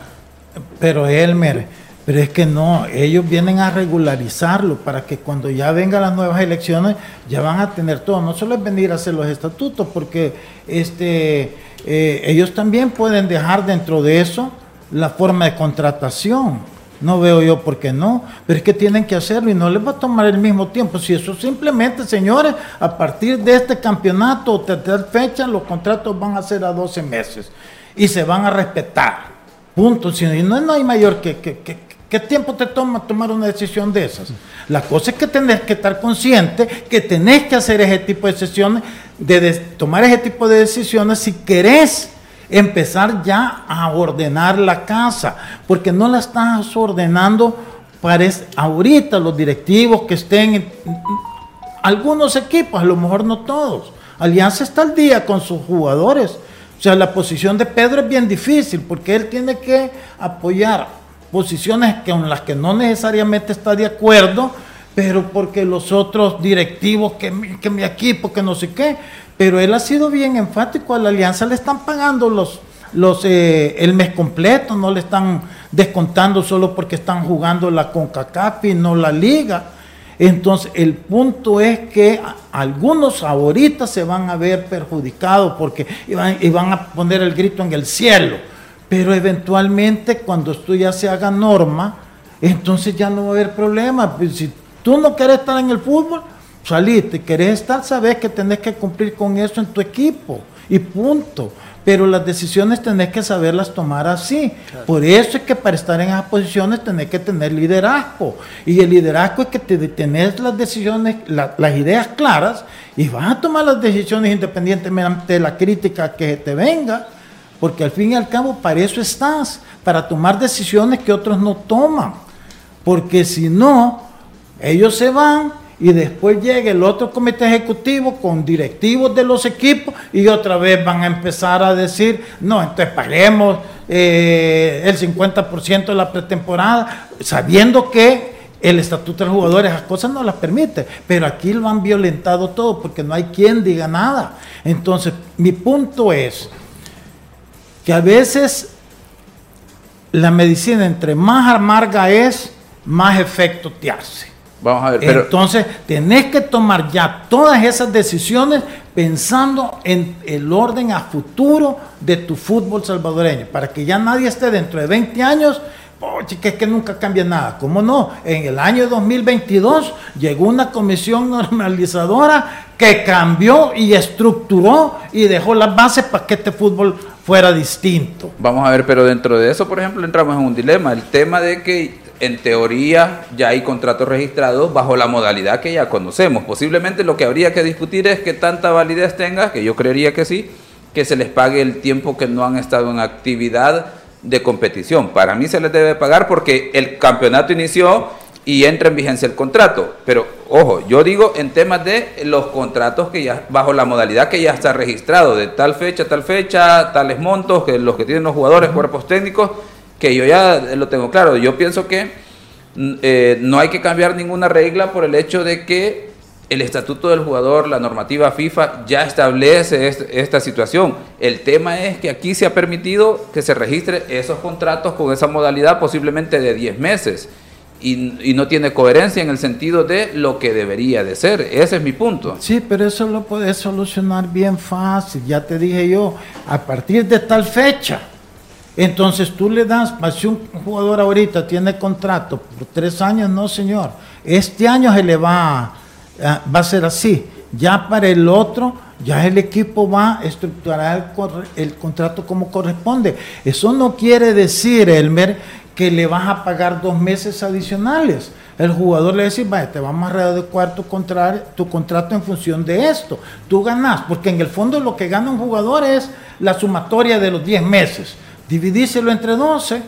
Pero Elmer, pero es que no, ellos vienen a regularizarlo para que cuando ya vengan las nuevas elecciones ya van a tener todo. No solo es venir a hacer los estatutos, porque este eh, ellos también pueden dejar dentro de eso la forma de contratación. No veo yo por qué no, pero es que tienen que hacerlo y no les va a tomar el mismo tiempo. Si eso simplemente, señores, a partir de este campeonato o tercer fecha, los contratos van a ser a 12 meses y se van a respetar. Punto. Si no, no hay mayor que, que- que- ¿Qué tiempo te toma tomar una decisión de esas? La cosa es que tenés que estar consciente que tenés que hacer ese tipo de decisiones, de, tomar ese tipo de decisiones si querés empezar ya a ordenar la casa, porque no la estás ordenando para ahorita los directivos que estén en, algunos equipos, a lo mejor no todos. Alianza está al día con sus jugadores. O sea, la posición de Pedro es bien difícil porque él tiene que apoyar posiciones con las que no necesariamente está de acuerdo, pero porque los otros directivos, que que mi equipo, que no sé qué, pero él ha sido bien enfático, a la alianza le están pagando los, los, eh, el mes completo, no le están descontando solo porque están jugando la CONCACAF y no la liga. Entonces, el punto es que algunos ahorita se van a ver perjudicados porque iban, y van a poner el grito en el cielo. Pero eventualmente, cuando esto ya se haga norma, entonces ya no va a haber problema. Pues, si tú no quieres estar en el fútbol, saliste. Querés estar, sabes que tenés que cumplir con eso en tu equipo. Y punto. Pero las decisiones tenés que saberlas tomar así. Por eso es que para estar en esas posiciones tenés que tener liderazgo. Y el liderazgo es que te tenés las decisiones, la- las ideas claras y vas a tomar las decisiones independientemente de la crítica que te venga. Porque al fin y al cabo para eso estás, para tomar decisiones que otros no toman. Porque si no, ellos se van y después llega el otro comité ejecutivo con directivos de los equipos y otra vez van a empezar a decir, no, entonces paguemos eh, el 50% de la pretemporada, sabiendo que el estatuto del jugador esas cosas no las permite, pero aquí lo han violentado todo porque no hay quien diga nada. Entonces, mi punto es que a veces la medicina entre más amarga es, más efecto te hace. Vamos a ver, pero Entonces, tenés que tomar ya todas esas decisiones pensando en el orden a futuro de tu fútbol salvadoreño, para que ya nadie esté dentro de 20 años. Oye, que es que nunca cambia nada. ¿Cómo no? En el año 2022 llegó una comisión normalizadora que cambió y estructuró y dejó las bases para que este fútbol fuera distinto. Vamos a ver, pero dentro de eso, por ejemplo, entramos en un dilema. El tema de que en teoría ya hay contratos registrados bajo la modalidad que ya conocemos. Posiblemente lo que habría que discutir es que tanta validez tenga, que yo creería que sí, que se les pague el tiempo que no han estado en actividad de competición. Para mí se les debe pagar porque el campeonato inició y entra en vigencia el contrato. Pero ojo, yo digo en temas de los contratos que ya, bajo la modalidad que ya está registrado, de tal fecha, tal fecha, tales montos, que los que tienen los jugadores, cuerpos técnicos, que yo ya lo tengo claro. Yo pienso que mm, eh, no hay que cambiar ninguna regla por el hecho de que el estatuto del jugador, la normativa FIFA ya establece est- esta situación. El tema es que aquí se ha permitido que se registre esos contratos con esa modalidad posiblemente de 10 meses y, no tiene coherencia en el sentido de lo que debería de ser. Ese es mi punto. Sí, pero eso lo puedes solucionar bien fácil. Ya te dije yo, a partir de tal fecha. Entonces tú le das, si un jugador ahorita tiene contrato por tres años, no señor. Este año se le va, va a ser así. Ya para el otro, ya el equipo va a estructurar el, el contrato como corresponde. Eso no quiere decir, Elmer, que le vas a pagar dos meses adicionales. El jugador le dice, vaya, te vamos a readecuar tu, contra- tu contrato en función de esto. Tú ganas, porque en el fondo lo que gana un jugador es la sumatoria de los 10 meses. Dividíselo entre 12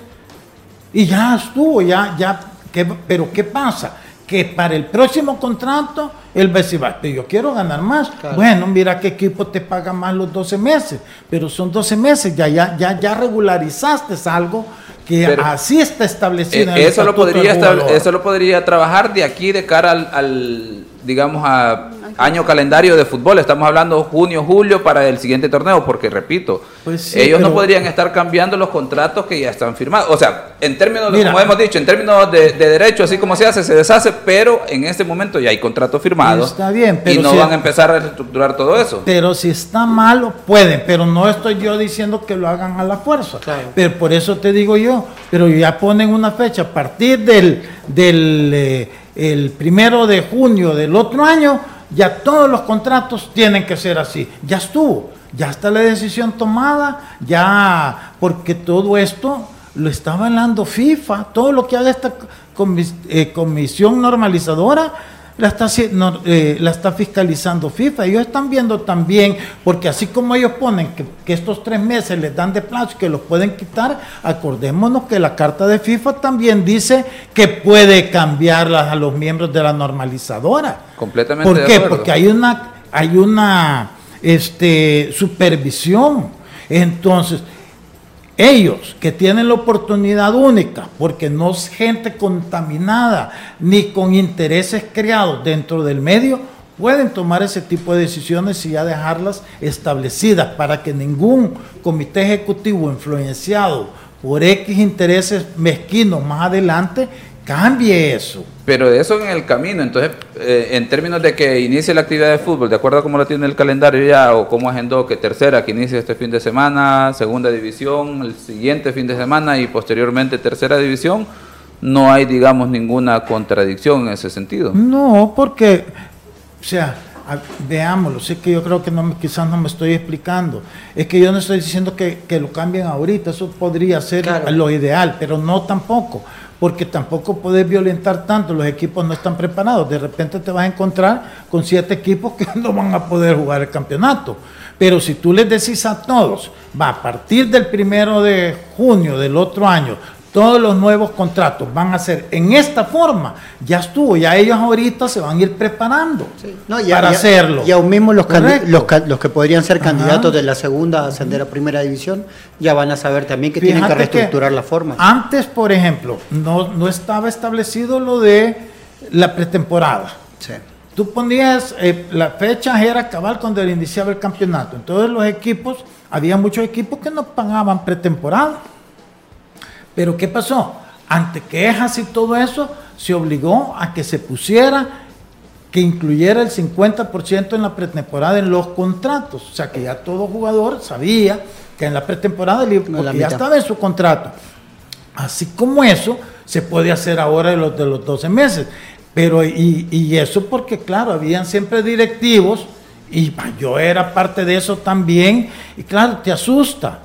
y ya estuvo, ya, ya, ¿qué- pero ¿qué pasa? Que para el próximo contrato, él va a decir, "Va, pero yo quiero ganar más. Bueno, mira qué equipo te paga más los 12 meses, pero son 12 meses, ya, ya, ya, ya regularizaste algo que Pero, así está establecido. en el Eh, eso, lo podría eso lo podría trabajar de aquí de cara al, al, digamos, a año calendario de fútbol. Estamos hablando junio, julio para el siguiente torneo, porque repito, Pues sí, ellos no podrían estar cambiando los contratos que ya están firmados. O sea, en términos, de, Mira. como hemos dicho, en términos de, de derecho, así como se hace, se deshace, pero en este momento ya hay contratos firmados. Está bien, y no si- van a empezar a reestructurar todo eso. Pero si está malo, pueden, pero no estoy yo diciendo que lo hagan a la fuerza. Pero por eso te digo yo, pero ya ponen una fecha a partir del, del eh, el primero de junio del otro año, ya todos los contratos tienen que ser así. Ya estuvo, ya está la decisión tomada, ya, porque todo esto lo está avalando FIFA, todo lo que haga esta eh, comisión normalizadora la está, no, eh, la está fiscalizando FIFA. Ellos están viendo también, porque así como ellos ponen que, que estos tres meses les dan de plazo y que los pueden quitar, acordémonos que la carta de FIFA también dice que puede cambiarlas a los miembros de la normalizadora. Completamente ¿Por de qué? acuerdo. Porque hay una, hay una este, supervisión. Entonces, ellos que tienen la oportunidad única, porque no es gente contaminada ni con intereses creados dentro del medio, pueden tomar ese tipo de decisiones y ya dejarlas establecidas para que ningún comité ejecutivo influenciado por X intereses mezquinos más adelante cambie eso. Pero de eso en el camino, entonces, eh, en términos de que inicie la actividad de fútbol, de acuerdo a cómo lo tiene el calendario ya, o cómo agendó que tercera, que inicie este fin de semana, segunda división, el siguiente fin de semana y posteriormente tercera división, no hay, digamos, ninguna contradicción en ese sentido. No, porque, o sea, a- veámoslo, sé que yo creo que no, me- quizás no me estoy explicando. Es que yo no estoy diciendo que, que lo cambien ahorita, eso podría ser Claro. lo ideal, pero no tampoco, porque tampoco puedes violentar tanto, los equipos no están preparados. De repente te vas a encontrar con siete equipos que no van a poder jugar el campeonato. Pero si tú les decís a todos, va a partir del primero de junio del otro año, todos los nuevos contratos van a ser en esta forma, ya estuvo, ya ellos ahorita se van a ir preparando No, ya- para ya- hacerlo. Y aún mismo los, que podrían ser Ajá. candidatos de la segunda a ascender a primera división ya van a saber también que tienen que reestructurar la forma. Antes, por ejemplo, no, no estaba establecido lo de la pretemporada. Sí. Tú ponías, eh, la fecha era cabal cuando iniciaba el campeonato. Entonces los equipos, había muchos equipos que no pagaban pretemporada. Pero ¿qué pasó? Ante quejas y todo eso, se obligó a que se pusiera que incluyera el 50% en la pretemporada en los contratos. O sea que ya todo jugador sabía que en la pretemporada porque ya estaba en su contrato. Así como eso se puede hacer ahora de los, de los 12 meses. Pero, y, y eso porque, claro, habían siempre directivos, y yo era parte de eso también, y claro, te asusta.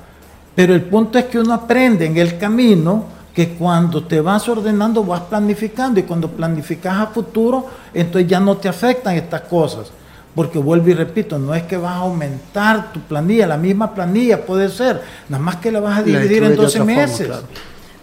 Pero el punto es que uno aprende en el camino que cuando te vas ordenando vas planificando y cuando planificas a futuro, entonces ya no te afectan estas cosas. Porque vuelvo y repito, no es que vas a aumentar tu planilla, la misma planilla puede ser, nada más que la vas a dividir en 12 meses.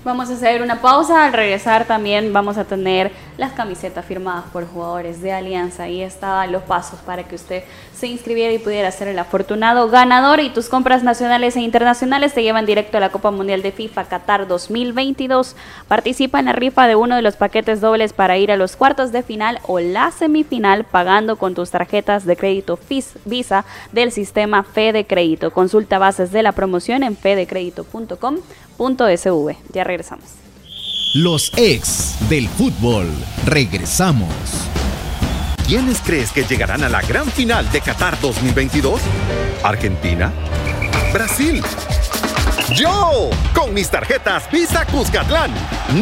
Vamos a hacer una pausa. Al regresar también vamos a tener las camisetas firmadas por jugadores de Alianza. Ahí estaban los pasos para que usted se inscribiera y pudiera ser el afortunado ganador. Y tus compras nacionales e internacionales te llevan directo a la Copa Mundial de FIFA Qatar 2022. Participa en la rifa de uno de los paquetes dobles para ir a los cuartos de final o la semifinal pagando con tus tarjetas de crédito Visa del sistema Fede Crédito. Consulta bases de la promoción en fedecredito.com .sv. Ya regresamos. Los ex del fútbol. Regresamos. ¿Quiénes crees que llegarán a la gran final de Qatar 2022? ¿Argentina? ¿Brasil? Yo, con mis tarjetas Visa Cuscatlán,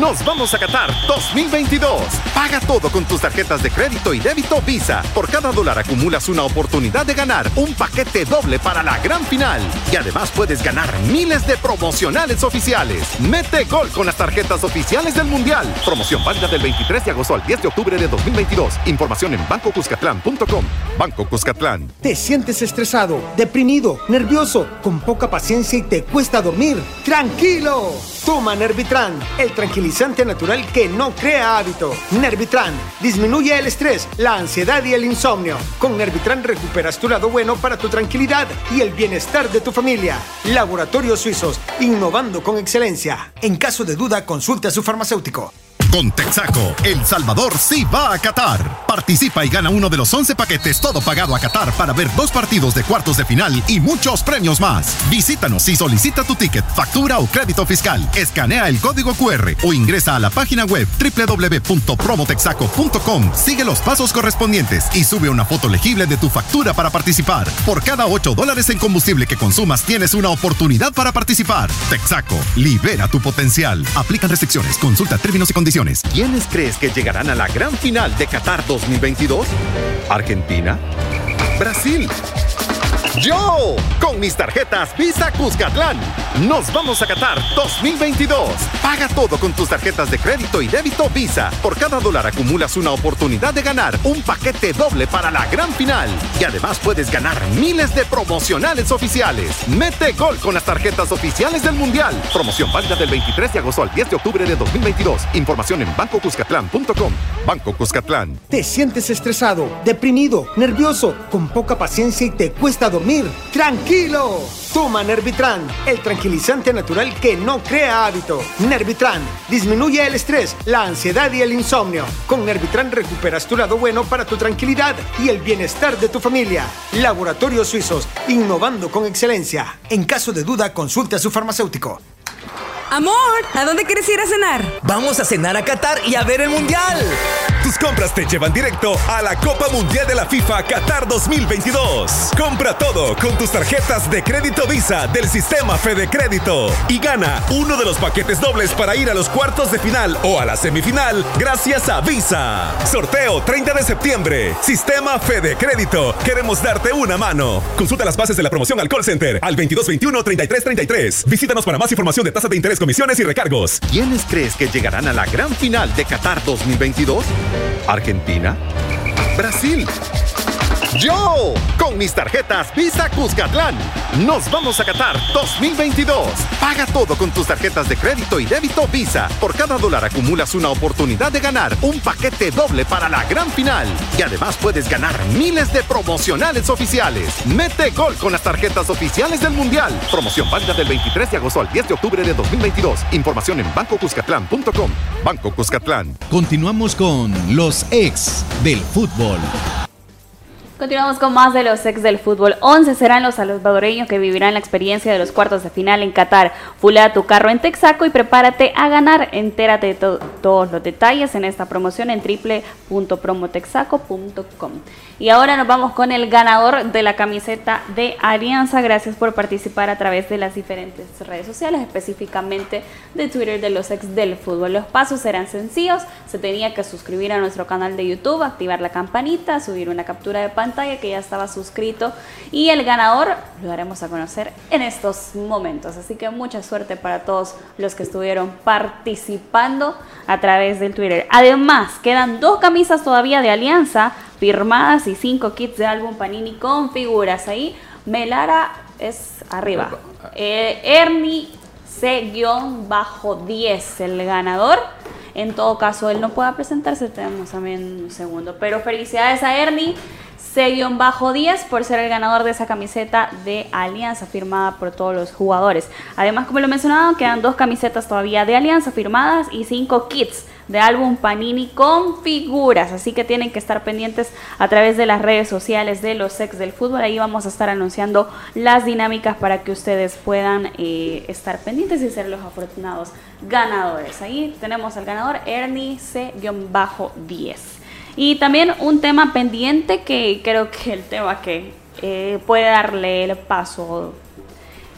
nos vamos a Qatar 2022. Paga todo con tus tarjetas de crédito y débito Visa. Por cada dólar acumulas una oportunidad de ganar un paquete doble para la gran final. Y además puedes ganar miles de promocionales oficiales. Mete gol con las tarjetas oficiales del Mundial. Promoción válida del 23 de agosto al 10 de octubre de 2022. Información en bancocuscatlán.com. Banco Cuscatlán. ¿Te sientes estresado, deprimido, nervioso, con poca paciencia y te cuesta dormir? Tranquilo. Toma Nervitran, el tranquilizante natural que no crea hábito. Nervitran disminuye el estrés, la ansiedad y el insomnio. Con Nervitran recuperas tu lado bueno para tu tranquilidad y el bienestar de tu familia. Laboratorios Suizos, innovando con excelencia. En caso de duda, consulte a su farmacéutico. Con Texaco, El Salvador sí va a Qatar. Participa y gana uno de los 11 paquetes todo pagado a Qatar para ver dos partidos de cuartos de final y muchos premios más. Visítanos y solicita tu ticket, factura o crédito fiscal. Escanea el código QR o ingresa a la página web www.promotexaco.com. Sigue los pasos correspondientes y sube una foto legible de tu factura para participar. Por cada 8 dólares en combustible que consumas tienes una oportunidad para participar. Texaco, libera tu potencial. Aplican restricciones. Consulta términos y condiciones ¿Quiénes crees que llegarán a la gran final de Qatar 2022? ¿Argentina? ¿Brasil? Yo, con mis tarjetas Visa Cuscatlán, nos vamos a Qatar 2022. Paga todo con tus tarjetas de crédito y débito Visa. Por cada dólar acumulas una oportunidad de ganar un paquete doble para la gran final. Y además puedes ganar miles de promocionales oficiales. Mete gol con las tarjetas oficiales del Mundial. Promoción válida del 23 de agosto al 10 de octubre de 2022. Información en bancocuscatlán.com. Banco Cuscatlán. ¿Te sientes estresado, deprimido, nervioso, con poca paciencia y te cuesta dormir? Tranquilo. Toma Nervitran, el tranquilizante natural que no crea hábito. Nervitran disminuye el estrés, la ansiedad y el insomnio. Con Nervitran recuperas tu lado bueno para tu tranquilidad y el bienestar de tu familia. Laboratorios Suizos, innovando con excelencia. En caso de duda, consulte a su farmacéutico. Amor, ¿a dónde quieres ir a cenar? Vamos a cenar a Qatar y a ver el Mundial. Tus compras te llevan directo a la Copa Mundial de la FIFA Qatar 2022. Compra todo con tus tarjetas de crédito Visa del sistema Fede Crédito y gana uno de los paquetes dobles para ir a los cuartos de final o a la semifinal gracias a Visa. Sorteo 30 de septiembre. Sistema Fede Crédito. Queremos darte una mano. Consulta las bases de la promoción al call center al 2221 3333. Visítanos para más información de tasa de interés comisiones y recargos. ¿Quiénes crees que llegarán a la gran final de Qatar 2022? ¿Argentina? ¿Brasil? Yo, con mis tarjetas Visa Cuscatlán, nos vamos a Qatar 2022. Paga todo con tus tarjetas de crédito y débito Visa. Por cada dólar acumulas una oportunidad de ganar un paquete doble para la gran final. Y además puedes ganar miles de promocionales oficiales. Mete gol con las tarjetas oficiales del Mundial. Promoción válida del 23 de agosto al 10 de octubre de 2022. Información en bancocuscatlán.com. Banco Cuscatlán. Continuamos con los ex del fútbol. Continuamos con más de los ex del fútbol. 11 serán los salvadoreños que vivirán la experiencia de los cuartos de final en Qatar. Fulea tu carro en Texaco y prepárate a ganar. Entérate de todos los detalles en esta promoción en www.promotexaco.com. Y ahora nos vamos con el ganador de la camiseta de Alianza. Gracias por participar a través de las diferentes redes sociales, específicamente de Twitter de los ex del fútbol. Los pasos eran sencillos. Se tenía que suscribir a nuestro canal de YouTube, activar la campanita, subir una captura de pantalla que ya estaba suscrito y el ganador lo daremos a conocer en estos momentos. Así que mucha suerte para todos los que estuvieron participando a través del Twitter. Además, quedan dos camisas todavía de Alianza firmadas y cinco kits de álbum Panini con figuras. Ahí Melara es arriba. Eh, Ernie C-10, el ganador. En todo caso, él no pueda presentarse, tenemos también un segundo. Pero felicidades a Ernie. C-10 por ser el ganador de esa camiseta de Alianza firmada por todos los jugadores. Además, como lo mencionaba, quedan dos camisetas todavía de Alianza firmadas y cinco kits de álbum Panini con figuras. Así que tienen que estar pendientes a través de las redes sociales de los ex del fútbol. Ahí vamos a estar anunciando las dinámicas para que ustedes puedan eh, estar pendientes y ser los afortunados ganadores. Ahí tenemos al ganador Ernie C-10. Y también un tema pendiente que creo que el tema que eh, puede darle el paso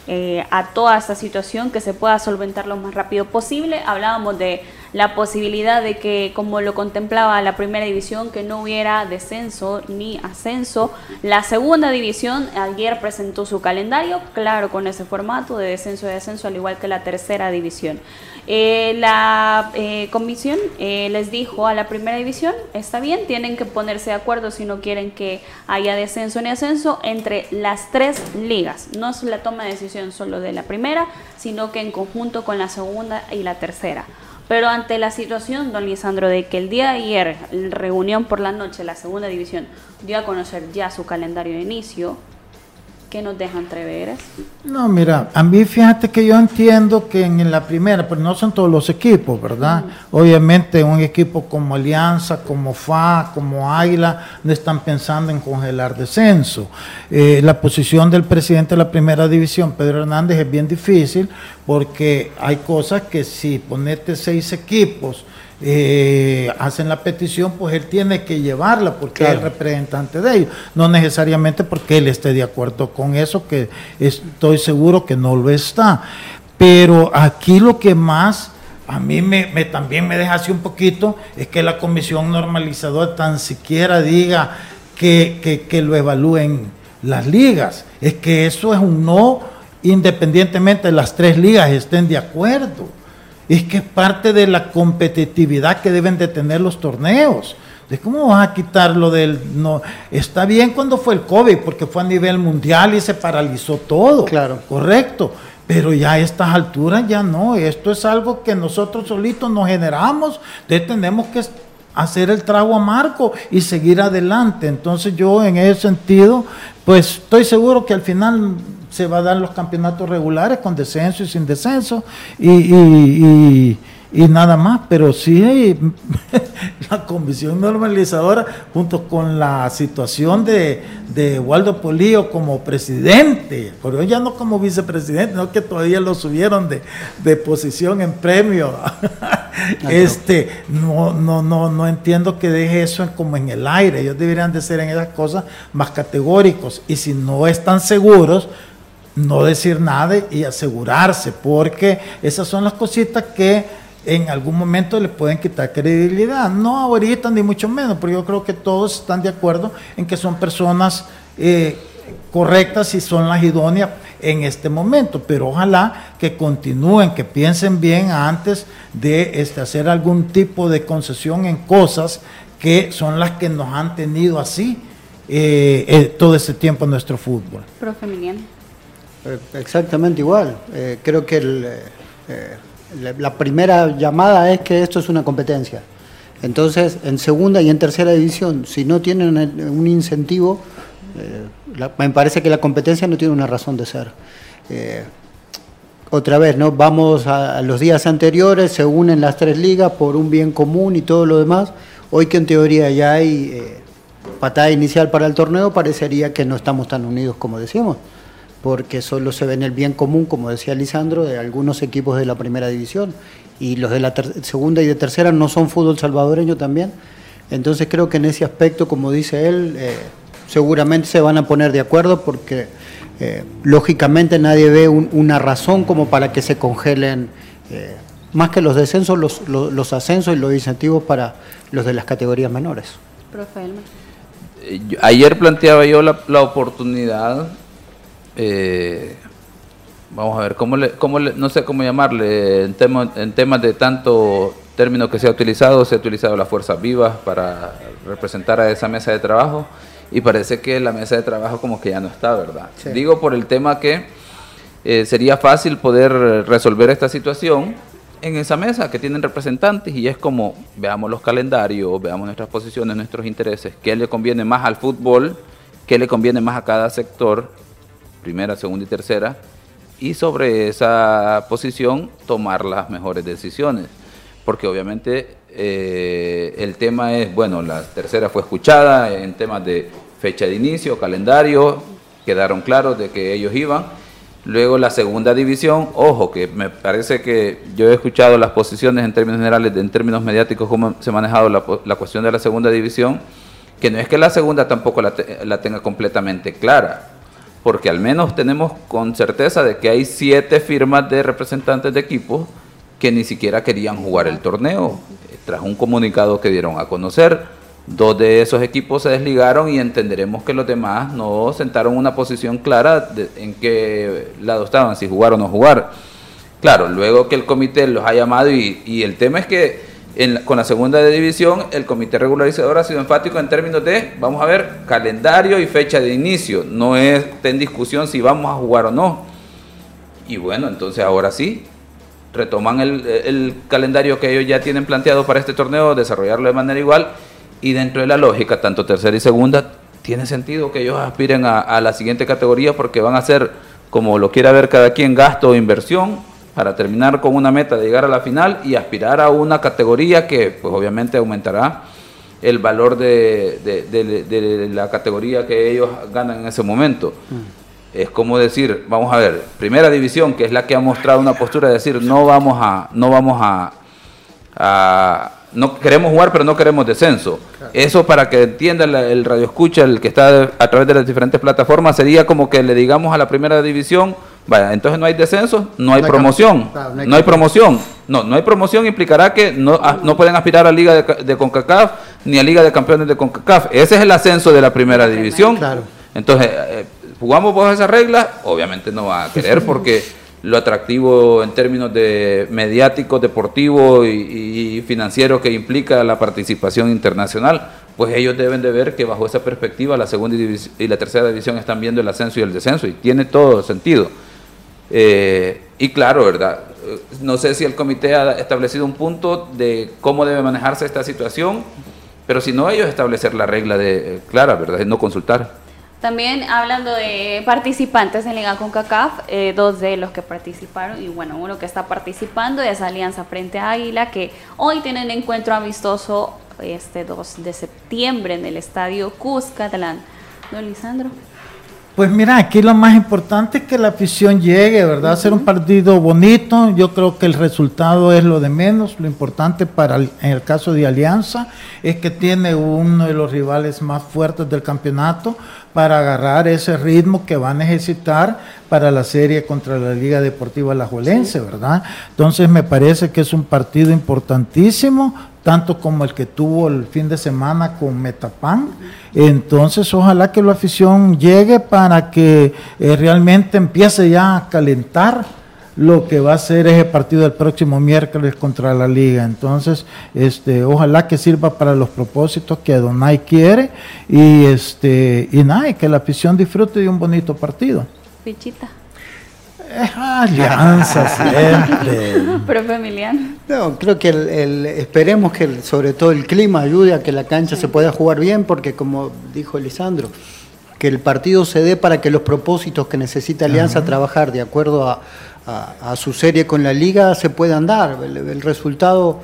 eh, a toda esta situación que se pueda solventar lo más rápido posible. Hablábamos de la posibilidad de que, como lo contemplaba la primera división, que no hubiera descenso ni ascenso. La segunda división ayer presentó su calendario, claro, con ese formato de descenso y ascenso, al igual que la tercera división. Eh, la eh, comisión eh, les dijo a la primera división, está bien, tienen que ponerse de acuerdo si no quieren que haya descenso ni ascenso entre las tres ligas. No es la toma de decisión solo de la primera, sino que en conjunto con la segunda y la tercera. Pero ante la situación, don Lisandro, de que el día de ayer, reunión por la noche, la segunda división dio a conocer ya su calendario de inicio, ¿Qué nos deja entrever? No, mira, a mí fíjate que yo entiendo que en la primera, pues no son todos los equipos, ¿verdad? Obviamente un equipo como Alianza, como FA, como Águila, no están pensando en congelar descenso. Eh, la posición del presidente de la primera división, Pedro Hernández, es bien difícil porque hay cosas que si ponete seis equipos, eh, hacen la petición, pues él tiene que llevarla porque es representante de ellos, no necesariamente porque él esté de acuerdo con eso, que estoy seguro que no lo está. Pero aquí lo que más a mí me, también me deja así un poquito es que la comisión normalizadora tan siquiera diga que, que lo evalúen las ligas. Es que eso es un no independientemente de las tres ligas estén de acuerdo es que es parte de la competitividad que deben de tener los torneos. ¿De cómo vas a quitar lo del no? Está bien cuando fue el COVID, porque fue a nivel mundial y se paralizó todo. Claro. Correcto. Pero ya a estas alturas ya no. Esto es algo que nosotros solitos nos generamos. Entonces tenemos que hacer el trago amargo y seguir adelante. Entonces yo en ese sentido, pues estoy seguro que al final se va a dar los campeonatos regulares con descenso y sin descenso y, nada más, pero sí la comisión normalizadora junto con la situación de, de Waldo Polillo como presidente, pero ya no como vicepresidente, no que todavía lo subieron de, de posición en premio. este, no, no, no, no entiendo que deje eso como en el aire. Ellos deberían de ser en esas cosas más categóricos. Y si no están seguros, no decir nada y asegurarse, porque esas son las cositas que en algún momento le pueden quitar credibilidad. No ahorita ni mucho menos, porque yo creo que todos están de acuerdo en que son personas eh, correctas y son las idóneas en este momento, pero ojalá que continúen, que piensen bien antes de este, hacer algún tipo de concesión en cosas que son las que nos han tenido así eh, eh, todo ese tiempo en nuestro fútbol. Profe eh, exactamente igual. Eh, creo que eh, la primera llamada es que esto es una competencia. Entonces, en segunda y en tercera división, si no tienen un incentivo, me parece que la competencia no tiene una razón de ser. otra vez, ¿no? Vamos a, los días anteriores, se unen las tres ligas por un bien común y todo lo demás. Hoy que en teoría ya hay patada inicial para el torneo, parecería que no estamos tan unidos como decimos, porque solo se ve en el bien común, como decía Lisandro, de algunos equipos de la primera división, y los de la segunda y de tercera no son fútbol salvadoreño también. Entonces creo que en ese aspecto, como dice él, eh, seguramente se van a poner de acuerdo porque eh, lógicamente nadie ve una razón como para que se congelen eh, más que los descensos, los, los, ascensos y los incentivos para los de las categorías menores. Profe eh, Ayer planteaba yo la, la oportunidad, vamos a ver, ¿cómo le, cómo le, no sé cómo llamarle, en, tema, en temas de tanto término que se ha utilizado, se ha utilizado las fuerzas vivas para representar a esa mesa de trabajo y parece que la mesa de trabajo como que ya no está, ¿verdad? Digo por el tema que eh, sería fácil poder resolver esta situación en esa mesa que tienen representantes y es como veamos los calendarios, veamos nuestras posiciones, nuestros intereses, qué le conviene más al fútbol, qué le conviene más a cada sector, primera, segunda y tercera, y sobre esa posición tomar las mejores decisiones. Porque obviamente eh, el tema es, bueno, la tercera fue escuchada en temas de fecha de inicio, calendario, quedaron claros de que ellos iban. Luego la segunda división, ojo, que me parece que yo he escuchado las posiciones en términos generales, en términos mediáticos, cómo se ha manejado la, cuestión de la segunda división, que no es que la segunda tampoco la, la tenga completamente clara, porque al menos tenemos con certeza de que hay siete firmas de representantes de equipos que ni siquiera querían jugar el torneo tras un comunicado que dieron a conocer. Dos de esos equipos se desligaron y entenderemos que los demás no sentaron una posición clara en qué lado estaban, si jugar o no jugar. Claro, luego que el comité los ha llamado y, el tema es que con la segunda división el comité regularizador ha sido enfático en términos de, vamos a ver, calendario y fecha de inicio. No está en discusión si vamos a jugar o no. Y bueno, entonces ahora sí, retoman el, calendario que ellos ya tienen planteado para este torneo, desarrollarlo de manera igual y dentro de la lógica, tanto tercera y segunda, tiene sentido que ellos aspiren a, la siguiente categoría porque van a ser, como lo quiera ver cada quien, gasto o inversión para terminar con una meta de llegar a la final y aspirar a una categoría que pues obviamente aumentará el valor de, la categoría que ellos ganan en ese momento. Mm es como decir, vamos a ver, primera división, que es la que ha mostrado una postura de decir, no vamos a, no vamos a, no queremos jugar, pero no queremos descenso. Eso para que entienda el radio escucha, el que está a través de las diferentes plataformas, sería como que le digamos a la primera división, vaya, entonces no hay descenso, no hay promoción, no hay promoción. No, no hay promoción implicará que no, ah, no pueden aspirar a Liga de, CONCACAF ni a Liga de Campeones de CONCACAF. Ese es el ascenso de la primera división. Entonces, eh, jugamos bajo esa regla, obviamente no va a querer porque lo atractivo en términos de mediático, deportivo y, financiero que implica la participación internacional, pues ellos deben de ver que bajo esa perspectiva la segunda y la tercera división están viendo el ascenso y el descenso y tiene todo sentido. Eh, y claro, ¿verdad? No sé si el comité ha establecido un punto de cómo debe manejarse esta situación, pero si no, ellos establecer la regla de clara, ¿verdad? De no consultar. También hablando de participantes en Liga CONCACAF, eh, dos de los que participaron, y bueno, uno que está participando es Alianza Frente a Águila, que hoy tienen encuentro amistoso este 2 de septiembre en el Estadio Cuscatlán. Don Lisandro. Pues mira, aquí lo más importante es que la afición llegue, ¿verdad? Hacer un partido bonito. Yo creo que el resultado es lo de menos. Lo importante para en el caso de Alianza es que tiene uno de los rivales más fuertes del campeonato para agarrar ese ritmo que va a necesitar para la serie contra la Liga Deportiva Alajuelense, ¿verdad? Entonces me parece que es un partido importantísimo tanto como el que tuvo el fin de semana con Metapan. Entonces, ojalá que la afición llegue para que eh, realmente empiece ya a calentar lo que va a ser ese partido del próximo miércoles contra la liga. Entonces, este, ojalá que sirva para los propósitos que Donay quiere y este y nada, que la afición disfrute de un bonito partido. Alianza siempre. Profe Emiliano. No, creo que el, esperemos que sobre todo el clima ayude a que la cancha se pueda jugar bien, porque como dijo Lisandro, que el partido se dé para que los propósitos que necesita Alianza trabajar de acuerdo a, su serie con la liga se puedan dar. El, resultado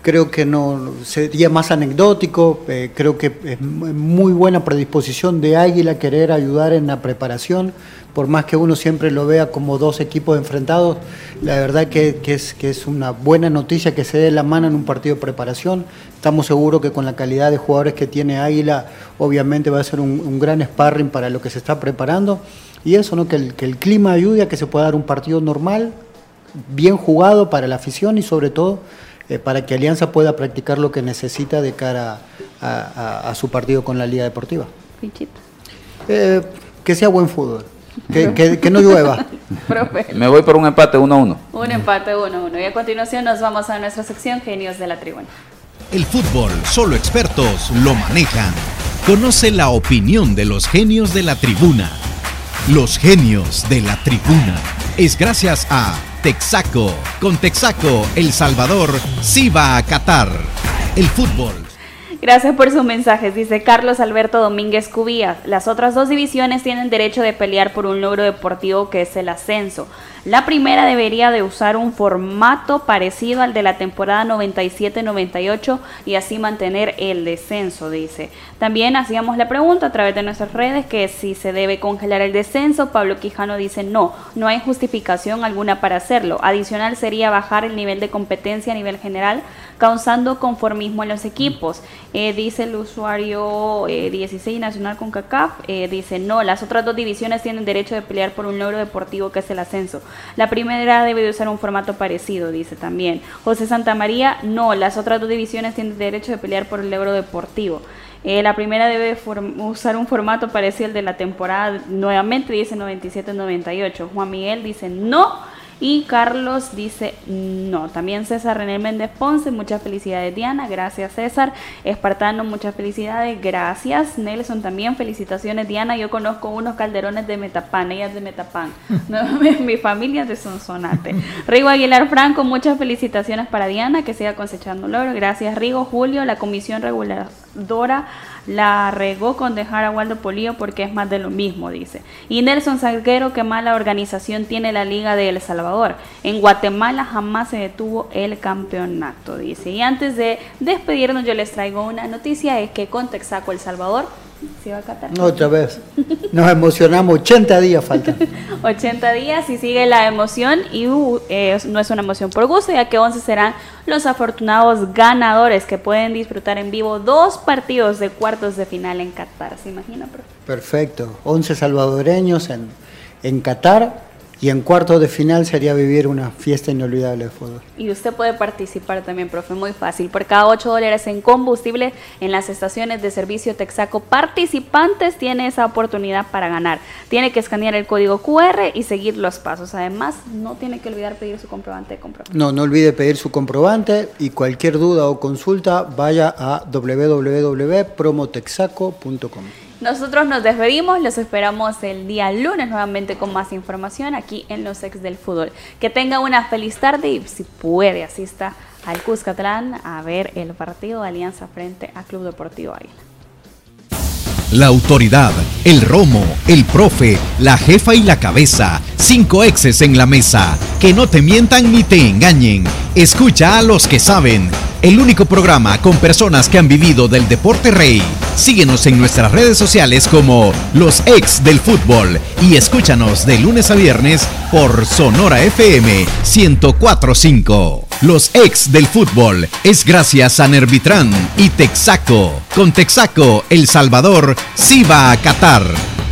creo que no sería más anecdótico, eh, creo que es muy buena predisposición de Águila querer ayudar en la preparación, por más que uno siempre lo vea como dos equipos enfrentados, la verdad que, es, que es una buena noticia que se dé la mano en un partido de preparación, estamos seguros que con la calidad de jugadores que tiene Águila, obviamente va a ser un, gran sparring para lo que se está preparando, y eso, ¿no? que, el, que el clima ayude a que se pueda dar un partido normal, bien jugado para la afición y sobre todo eh, para que Alianza pueda practicar lo que necesita de cara a, su partido con la Liga Deportiva. Eh, que sea buen fútbol, que, no llueva. Me voy por un empate 1-1. Un empate 1-1. Y a continuación nos vamos a nuestra sección Genios de la Tribuna. El fútbol, solo expertos lo manejan. Conoce la opinión de los genios de la tribuna. Los genios de la tribuna. Es gracias a Texaco. Con Texaco, El Salvador sí va a Qatar. El fútbol. Gracias por sus mensajes, dice Carlos Alberto Domínguez Cubías. Las otras dos divisiones tienen derecho de pelear por un logro deportivo que es el ascenso. La primera debería de usar un formato parecido al de la temporada 97-98 y así mantener el descenso, dice. También hacíamos la pregunta a través de nuestras redes que si se debe congelar el descenso. Pablo Quijano dice no, no hay justificación alguna para hacerlo. Adicional sería bajar el nivel de competencia a nivel general, causando conformismo en los equipos. Eh, dice el usuario 16 eh, Nacional con CACAF, eh, dice no, las otras dos divisiones tienen derecho de pelear por un logro deportivo que es el ascenso. La primera debe de usar un formato parecido, dice también. José Santa María, no, las otras dos divisiones tienen derecho de pelear por el euro deportivo. Eh, la primera debe usar un formato parecido al de la temporada, nuevamente dice 97-98. Juan Miguel dice no y Carlos dice no. También César René Méndez Ponce, muchas felicidades Diana, gracias César. Espartano, muchas felicidades, gracias. Nelson también, felicitaciones Diana. Yo conozco unos calderones de Metapán, ellas de Metapán. mi familia es de Sonsonate. Rigo Aguilar Franco, muchas felicitaciones para Diana, que siga cosechando logro. Gracias Rigo. Julio, la comisión reguladora la regó con dejar a Waldo Polío porque es más de lo mismo, dice. Y Nelson Salguero, qué mala organización tiene la Liga de El Salvador. En Guatemala jamás se detuvo el campeonato, dice. Y antes de despedirnos, yo les traigo una noticia, es que con Texaco El Salvador otra vez. Nos emocionamos, 80 días faltan. 80 días y sigue la emoción y uh, no es una emoción por gusto, ya que 11 serán los afortunados ganadores que pueden disfrutar en vivo dos partidos de cuartos de final en Qatar. ¿Se imagina, Perfecto. 11 salvadoreños en, en Qatar y en cuarto de final sería vivir una fiesta inolvidable de fútbol. Y usted puede participar también, profe, muy fácil. Por cada 8 dólares en combustible en las estaciones de servicio Texaco participantes tiene esa oportunidad para ganar. Tiene que escanear el código QR y seguir los pasos. Además, no tiene que olvidar pedir su comprobante de compra. No, no olvide pedir su comprobante y cualquier duda o consulta vaya a www.promotexaco.com. Nosotros nos despedimos, los esperamos el día lunes nuevamente con más información aquí en Los Ex del Fútbol. Que tenga una feliz tarde y si puede asista al Cuscatlán a ver el partido de Alianza frente a Club Deportivo Águila. La autoridad, el romo, el profe, la jefa y la cabeza. Cinco exes en la mesa. Que no te mientan ni te engañen. Escucha a los que saben. El único programa con personas que han vivido del deporte rey. Síguenos en nuestras redes sociales como Los Ex del Fútbol y escúchanos de lunes a viernes por Sonora FM 1045. Los Ex del Fútbol es gracias a Nervitran y Texaco. Con Texaco, El Salvador sí va a Qatar.